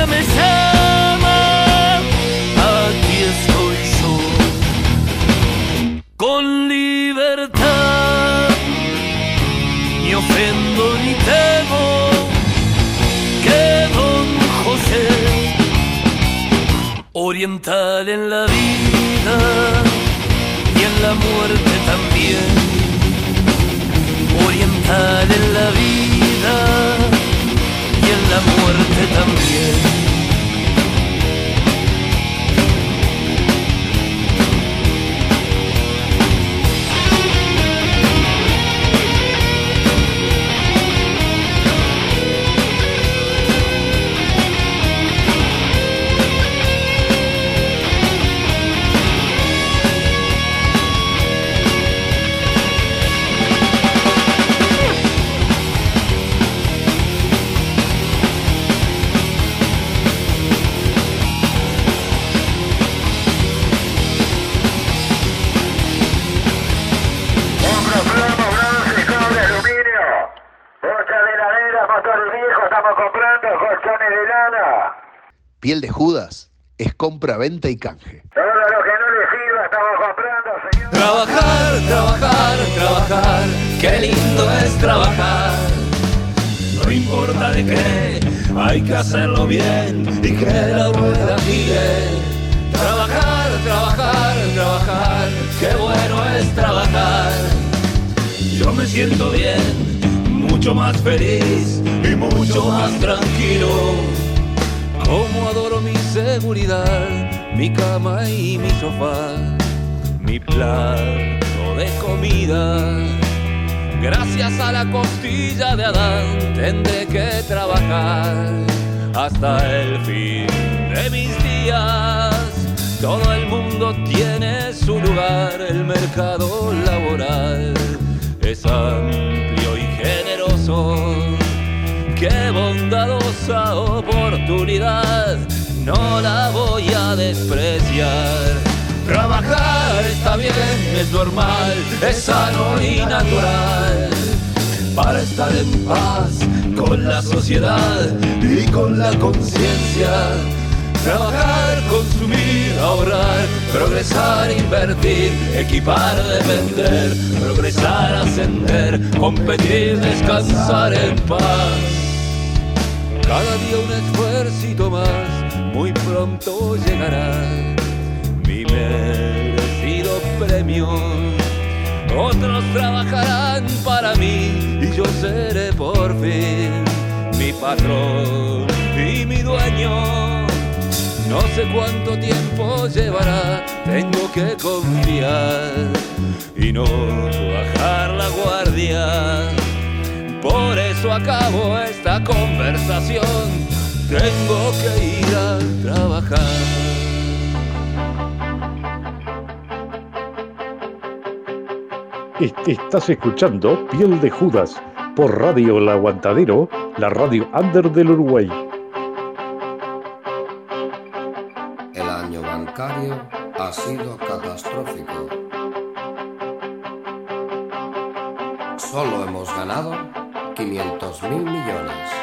Speaker 9: me llama, aquí estoy yo, con libertad, ni ofendo ni temo, que don José, oriental en la vida y en la muerte también, oriental en la vida la muerte también.
Speaker 3: Piel de Judas es compra, venta y canje.
Speaker 2: Todo lo que no le sirva estamos comprando, señor.
Speaker 9: Trabajar, trabajar, trabajar, qué lindo es trabajar. No importa de qué, hay que hacerlo bien y que la rueda gire. Trabajar, trabajar, trabajar, qué bueno es trabajar. Yo me siento bien, mucho más feliz y mucho más tranquilo. Como seguridad, mi cama y mi sofá mi plato de comida. Gracias a la costilla de Adán tendré que trabajar hasta el fin de mis días. Todo el mundo tiene su lugar, el mercado laboral es amplio y generoso. Qué bondadosa oportunidad, no la voy a despreciar. Trabajar está bien, es normal, es sano y natural. Para estar en paz con la sociedad y con la conciencia. Trabajar, consumir, ahorrar, progresar, invertir, equipar, defender, progresar, ascender, competir, descansar en paz. Cada día un esfuerzo más, muy pronto llegará mi merecido premio. Otros trabajarán para mí y yo seré por fin mi patrón y mi dueño. No sé cuánto tiempo llevará, tengo que confiar y no bajar la guardia. Por eso acabo esta conversación, tengo que ir a trabajar.
Speaker 7: Est- Estás escuchando Piel de Judas por Radio El Aguantadero, la radio under del Uruguay.
Speaker 24: El año bancario ha sido catastrófico. Solo hemos ganado 500 mil millones.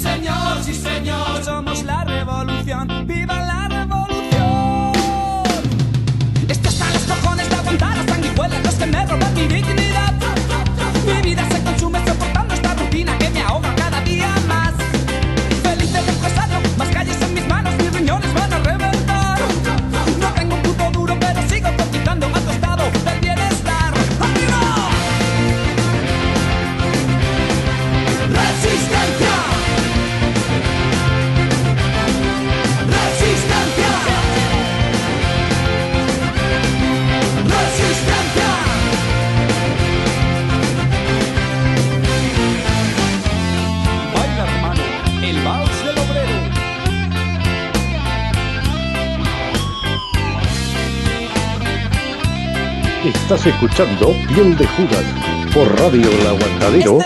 Speaker 16: Señor, sí, señor.
Speaker 25: Somos la revolución. ¡Viva la
Speaker 7: Estás escuchando Piel de Judas por Radio El Aguantadero.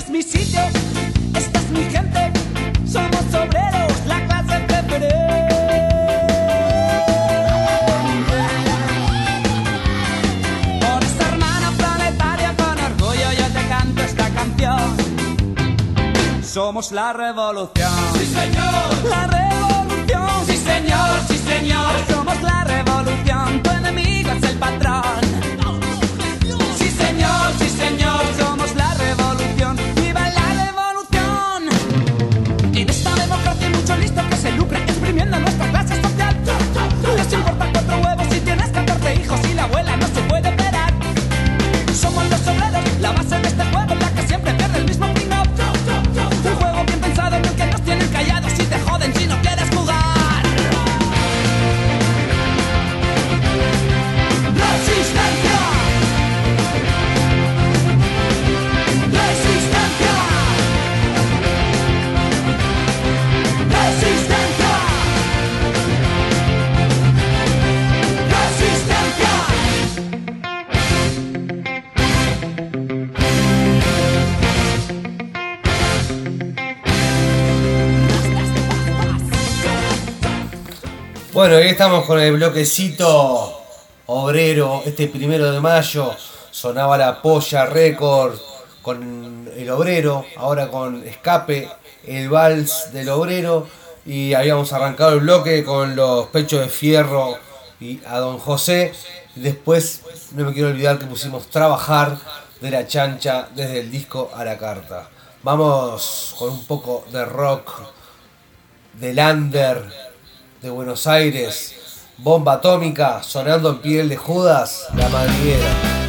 Speaker 6: Bueno, ahí estamos con el bloquecito obrero, este primero de mayo. Sonaba la polla récord con el obrero, ahora con escape, el vals del obrero. Y habíamos arrancado el bloque con los pechos de fierro y a don José. Después, no me quiero olvidar que pusimos trabajar de la chancha desde el disco a la carta. Vamos con un poco de rock del under de Buenos Aires, bomba atómica sonando en piel de Judas, la madriguera.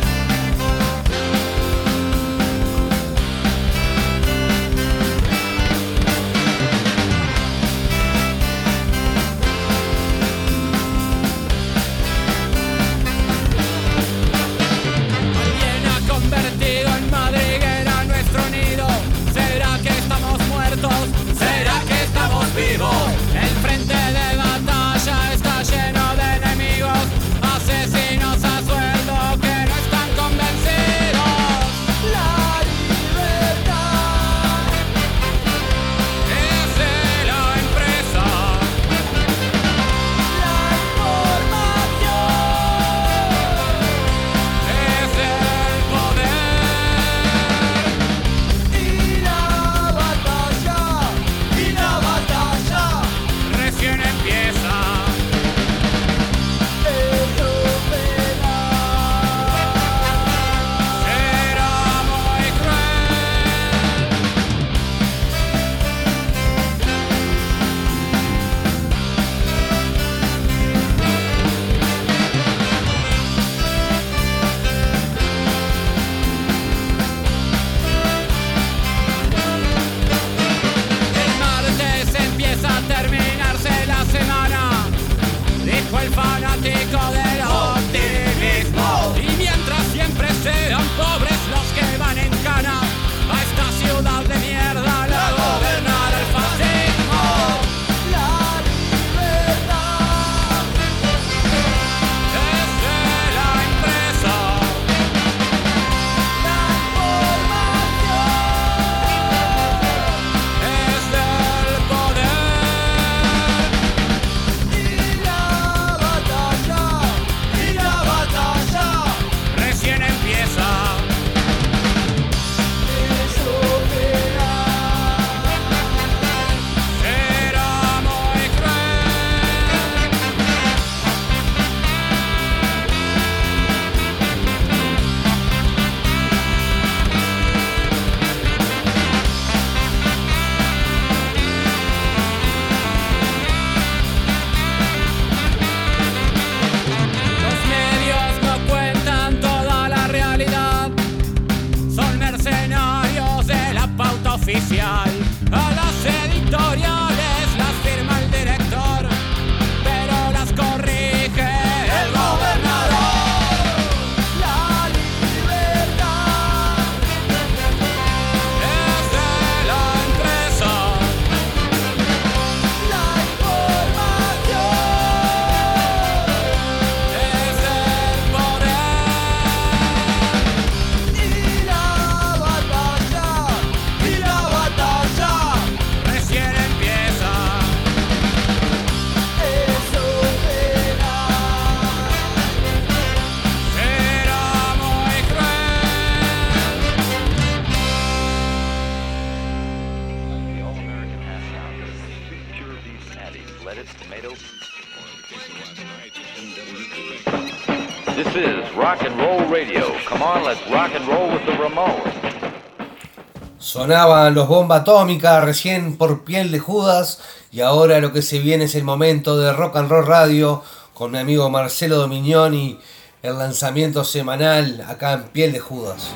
Speaker 6: Sonaban los Bomba Atómica recién por piel de Judas y ahora lo que se viene es el momento de Rock and Roll Radio con mi amigo Marcelo Dominioni, el lanzamiento semanal acá en piel de Judas.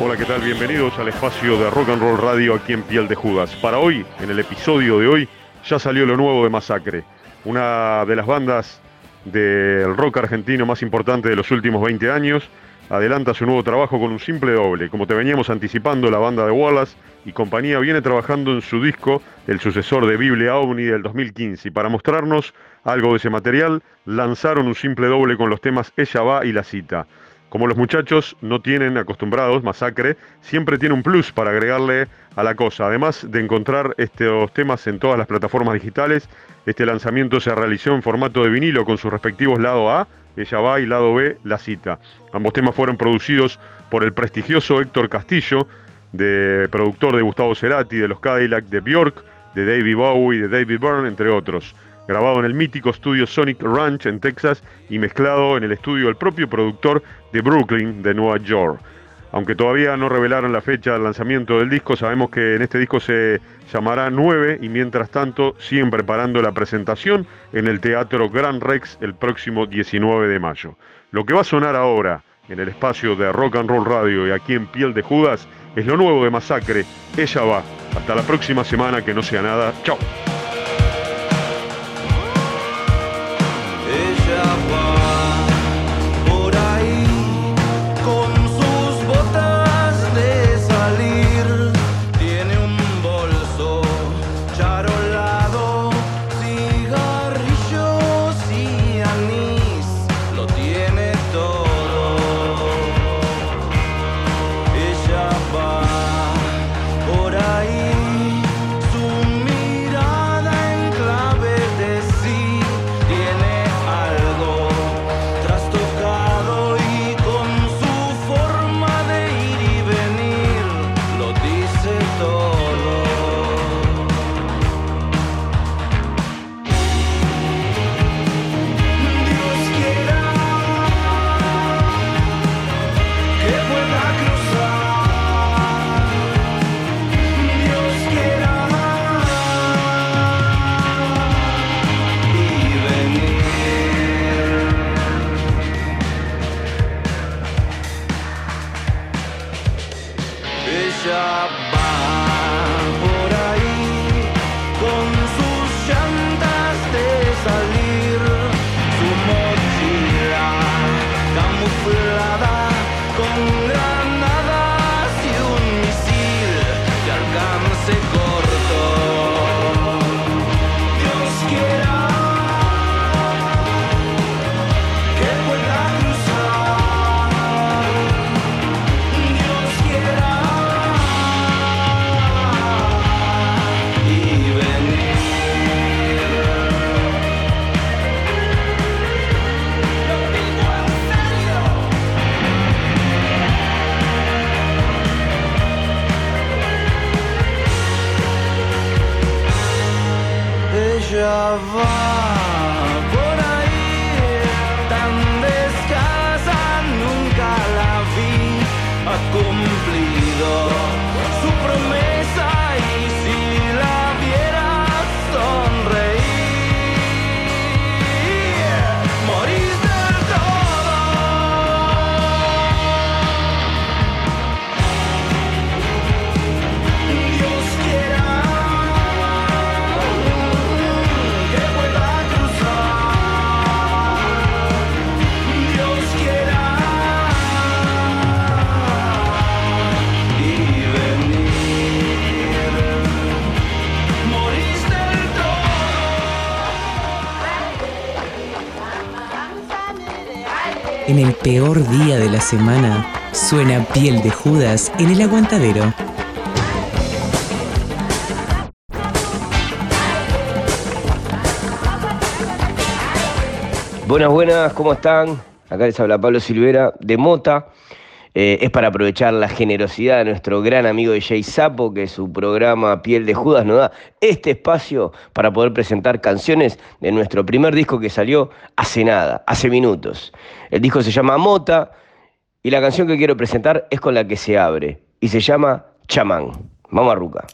Speaker 26: Hola, ¿qué tal? Bienvenidos al espacio de Rock and Roll Radio aquí en Piel de Judas. Para hoy, en el episodio de hoy, ya salió lo nuevo de Masacre, una de las bandas del rock argentino más importante de los últimos 20 años. Adelanta su nuevo trabajo con un simple doble. Como te veníamos anticipando, la banda de Wallace y compañía viene trabajando en su disco, el sucesor de Biblia OVNI del 2015. Y para mostrarnos algo de ese material, lanzaron un simple doble con los temas Ella va y la cita. Como los muchachos no tienen acostumbrados Masacre, siempre tiene un plus para agregarle a la cosa. Además de encontrar estos temas en todas las plataformas digitales, este lanzamiento se realizó en formato de vinilo con sus respectivos lado A, Ella va y lado B, La Cita. Ambos temas fueron producidos por el prestigioso Héctor Castillo, de productor de Gustavo Cerati, de los Cadillac, de Bjork, de David Bowie, de David Byrne, entre otros. Grabado en el mítico estudio Sonic Ranch en Texas y mezclado en el estudio del propio productor de Brooklyn, de Nueva York. Aunque todavía no revelaron la fecha del lanzamiento del disco, sabemos que en este disco se llamará 9 y mientras tanto siguen preparando la presentación en el Teatro Gran Rex el próximo 19 de mayo. Lo que va a sonar ahora en el espacio de Rock and Roll Radio y aquí en Piel de Judas es lo nuevo de Masacre. Ella va. Hasta la próxima semana, que no sea nada. Chao.
Speaker 14: Peor día de la semana, suena piel de Judas en el aguantadero.
Speaker 27: Buenas, buenas, ¿cómo están? Acá les habla Pablo Silvera de Mota. Eh, es para aprovechar la generosidad de nuestro gran amigo Jay Sapo, que su programa Piel de Judas nos da este espacio para poder presentar canciones de nuestro primer disco que salió hace nada, hace minutos. El disco se llama Mota y la canción que quiero presentar es con la que se abre y se llama Chamán. Vamos a Ruca.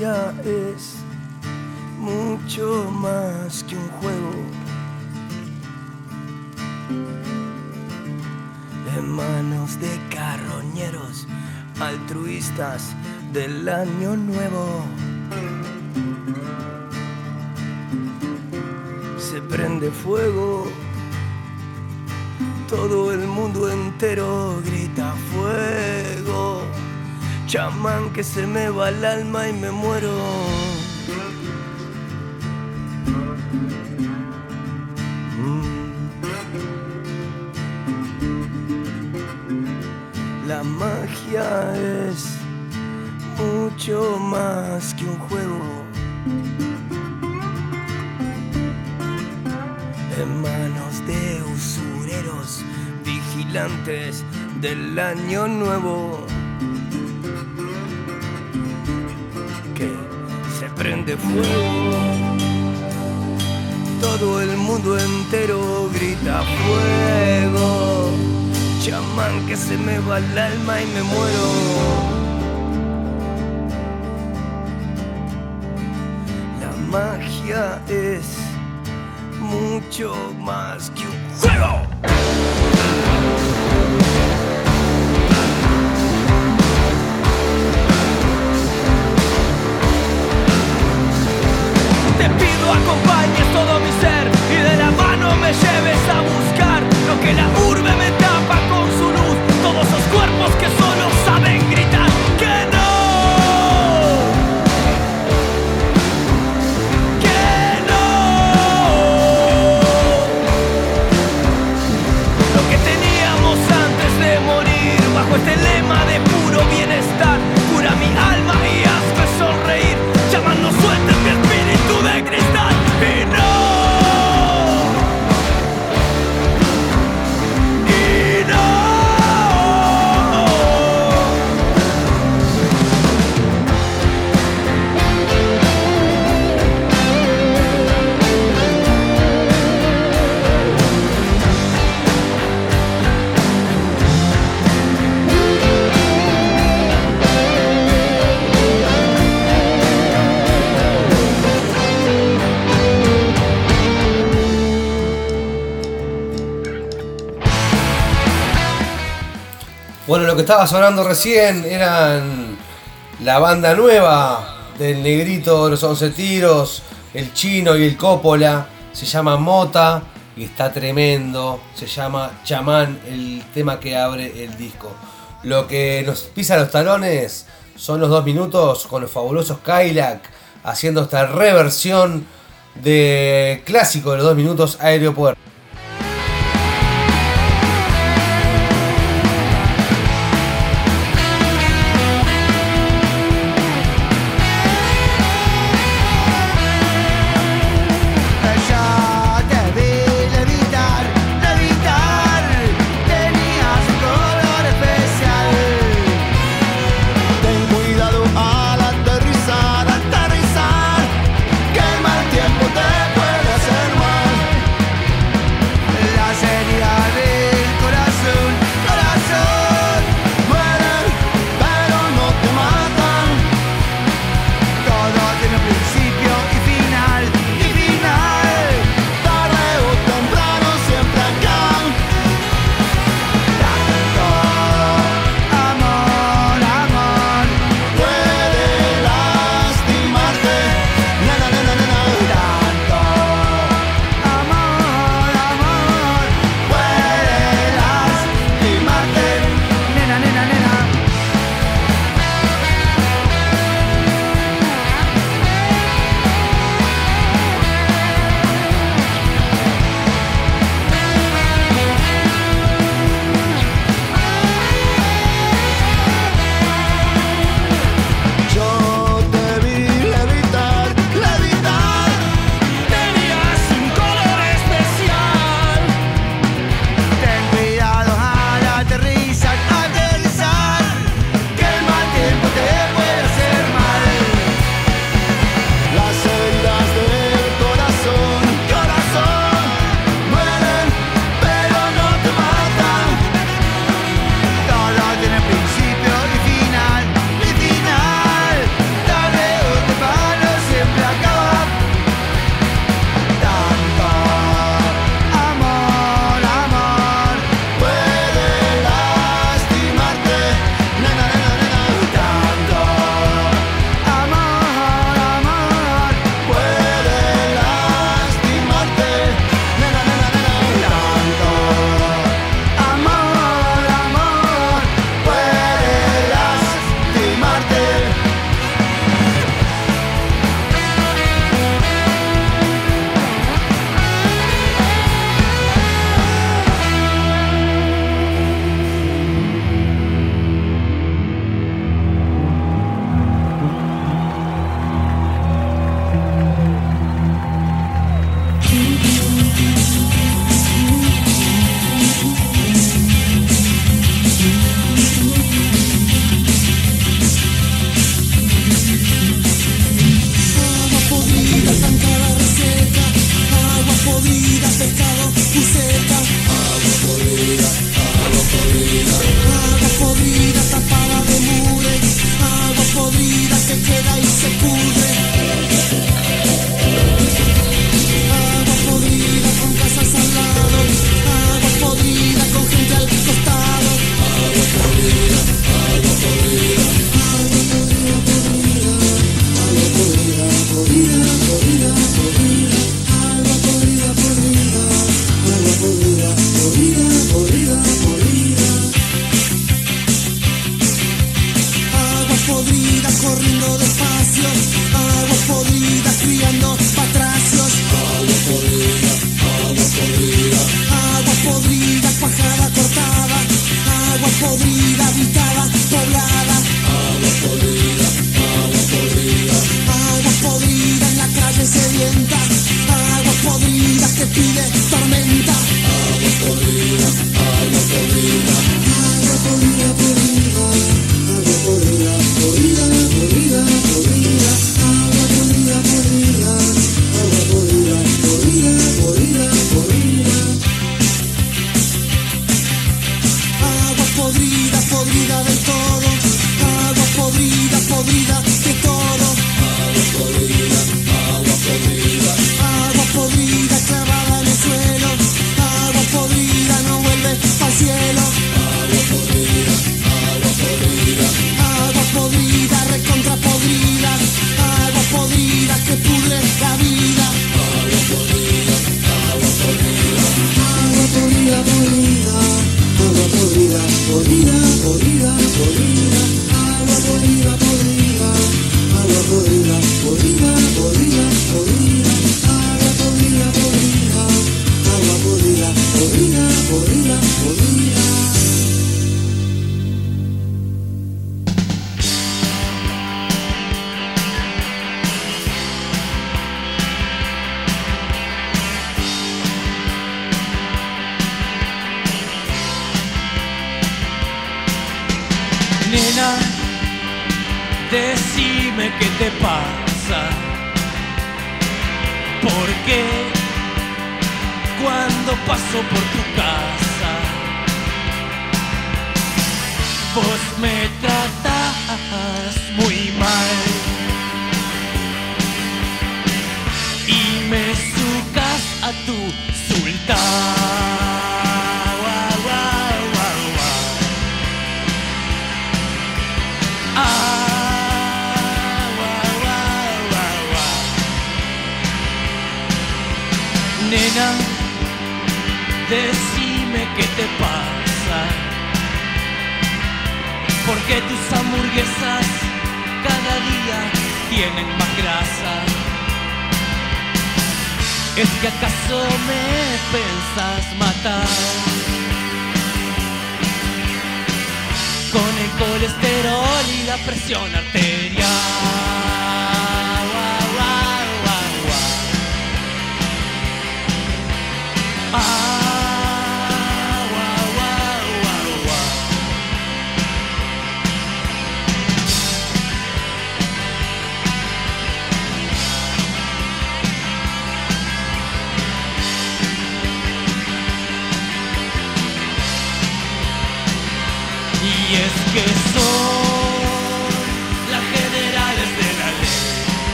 Speaker 18: Es mucho más que un juego. En manos de carroñeros altruistas del año nuevo. Se prende fuego. Todo el mundo entero grita fuego. Chamán que se me va el alma y me muero. Mm. La magia es mucho más que un juego. En manos de usureros, vigilantes del año nuevo. Prende fuego. Todo el mundo entero grita fuego. Chamán que se me va el alma y me muero. La magia es mucho más que un juego. Te pido acompañes todo mi ser y de la mano me lleves a buscar lo que la urbe me tapa con su luz. Todos esos cuerpos que solo saben gritar que no. Que no. Lo que teníamos antes de morir bajo este lema de
Speaker 6: que estaba sonando recién eran la banda nueva del negrito de los once tiros, el chino y el cópola. Se llama Mota y está tremendo. Se llama Chamán, el tema que abre el disco. Lo que nos pisa los talones son los dos minutos con los fabulosos Kylac haciendo esta reversión de clásico de los dos minutos Aeropuerto.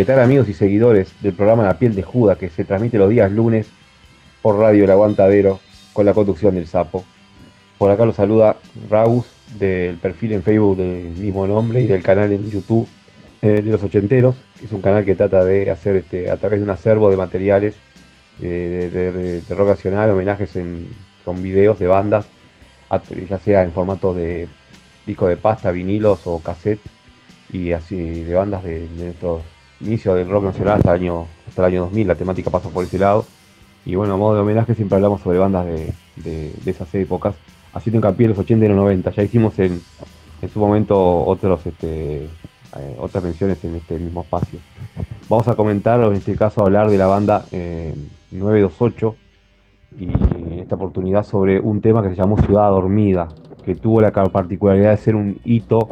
Speaker 28: ¿Qué
Speaker 19: tal amigos y seguidores del programa La piel de Judas que se transmite los días lunes por Radio El Aguantadero con la conducción del sapo? Por acá lo saluda Raus del perfil en Facebook del mismo nombre y del canal en YouTube eh, de los ochenteros, es un canal que trata de hacer este, a través de un acervo de materiales eh, de, de- de homenajes en, con videos de bandas, ya sea en formato de disco de pasta, vinilos o cassette, y así de bandas de, de nuestros inicios del rock nacional hasta el año hasta el año 2000 la temática pasa por ese lado. Y bueno a modo de homenaje siempre hablamos sobre bandas de, de- esas épocas. Haciendo hincapié en los 80 y los 90 ya hicimos en, en su momento otros este, eh, otras menciones en este mismo espacio. Vamos a comentar en este caso hablar de la banda eh, 928 y en esta oportunidad sobre un tema que se llamó Ciudad Dormida que tuvo la particularidad de ser un hito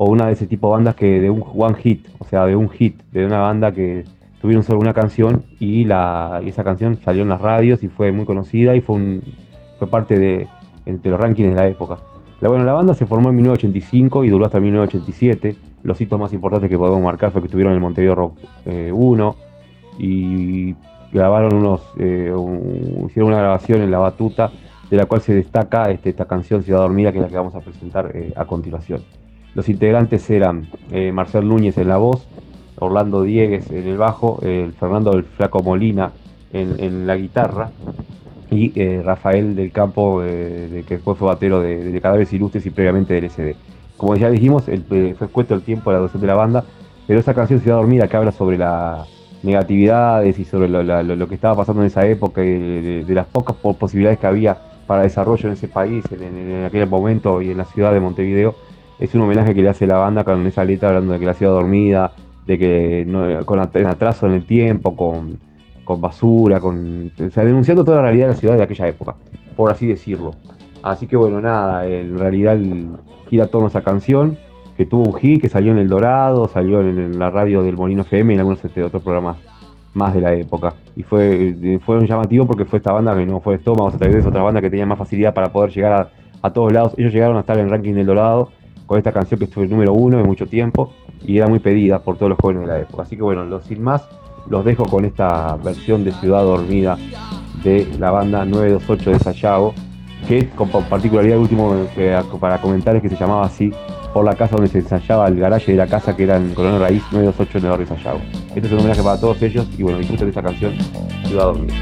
Speaker 19: o una de ese tipo de bandas que de un one hit, o sea, de un hit, de una banda que tuvieron solo una canción y, esa canción salió en las radios y fue muy conocida y fue, un- fue parte de entre los rankings de la época. La, bueno, la banda se formó en 1985 y duró hasta 1987. Los hitos más importantes que podemos marcar fue que estuvieron en el Montevideo Rock eh, 1 y grabaron unos, eh, hicieron una grabación en La Batuta, de la cual se destaca este, esta canción Ciudad Dormida, que es la que vamos a presentar eh, a continuación. Los integrantes eran eh, Marcel Núñez en la voz, Orlando Diegues en el bajo, Fernando del Flaco Molina en, la guitarra y eh, Rafael del Campo, eh, de, que después fue batero de, de Cadáveres Ilustres y previamente del SD. Como ya dijimos, eh, fue expuesto el tiempo a la duración de la banda, pero esa canción Ciudad Dormida que habla sobre las negatividades y sobre lo, la- que estaba pasando en esa época de, de- las pocas po- posibilidades que había para desarrollo en ese país, en aquel momento y en la ciudad de Montevideo, es un homenaje que le hace la banda con esa letra hablando de que la ciudad dormida, de que no- con at- atraso en el tiempo, con, con basura, con, o sea, denunciando toda la realidad de la ciudad de aquella época, por así decirlo. Así que bueno, nada, en realidad gira todo esa canción, que tuvo un hit, que salió en El Dorado, salió en, la radio del Molino FM y en algunos este, otros programas más de la época. Y fue, eh, fue un llamativo porque fue esta banda que no fue Estómagos, a través de esa otra banda que tenía más facilidad para poder llegar a, a todos lados. Ellos llegaron a estar en el ranking del Dorado con esta canción que estuvo el número uno en mucho tiempo y era muy pedida por todos los jóvenes de la época. Así que bueno, sin más, los dejo con esta versión de Ciudad Dormida de la banda 928 de Sayago, que con pa- particularidad último eh, para comentar es que se llamaba así por la casa donde se ensayaba el garaje de la casa que era en Coronel Raíz 928 en el barrio Sayago. Este es un homenaje para todos ellos y bueno, disfruten de esta canción Ciudad Dormida.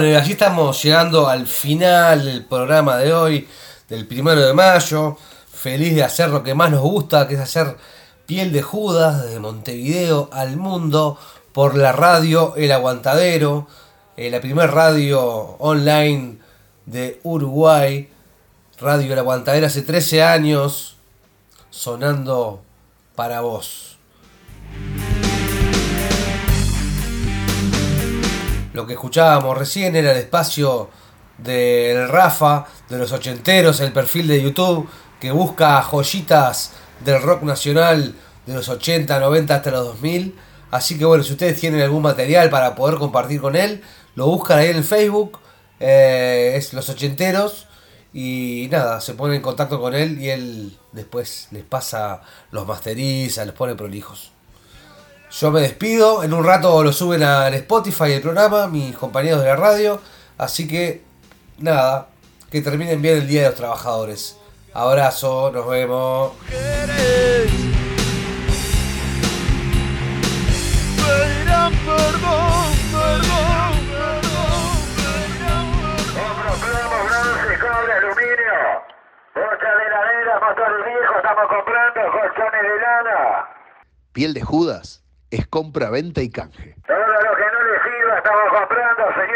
Speaker 6: Bueno, y así estamos llegando al final del programa de hoy, del primero de mayo. Feliz de hacer lo que más nos gusta, que es hacer piel de Judas desde Montevideo al mundo por la radio El Aguantadero, eh, la primera radio online de Uruguay. Radio El Aguantadero hace 13 años sonando para vos. Lo que escuchábamos recién era el espacio del Rafa, de los ochenteros, el perfil de YouTube que busca joyitas del rock nacional de los 80, 90 hasta los 2000. Así que bueno, si ustedes tienen algún material para poder compartir con él, lo buscan ahí en el Facebook, eh, es los ochenteros, Y nada, se ponen en contacto con él y él después les pasa, los masteriza, les pone prolijos. Yo me despido, en un rato lo suben al Spotify el programa, mis compañeros de la radio. Así que nada, que terminen bien el Día de los Trabajadores. Abrazo, nos vemos.
Speaker 2: Colchones de lana.
Speaker 3: Piel de Judas es compra, venta y canje.
Speaker 2: Todo lo que no le sirva estamos comprando, señor.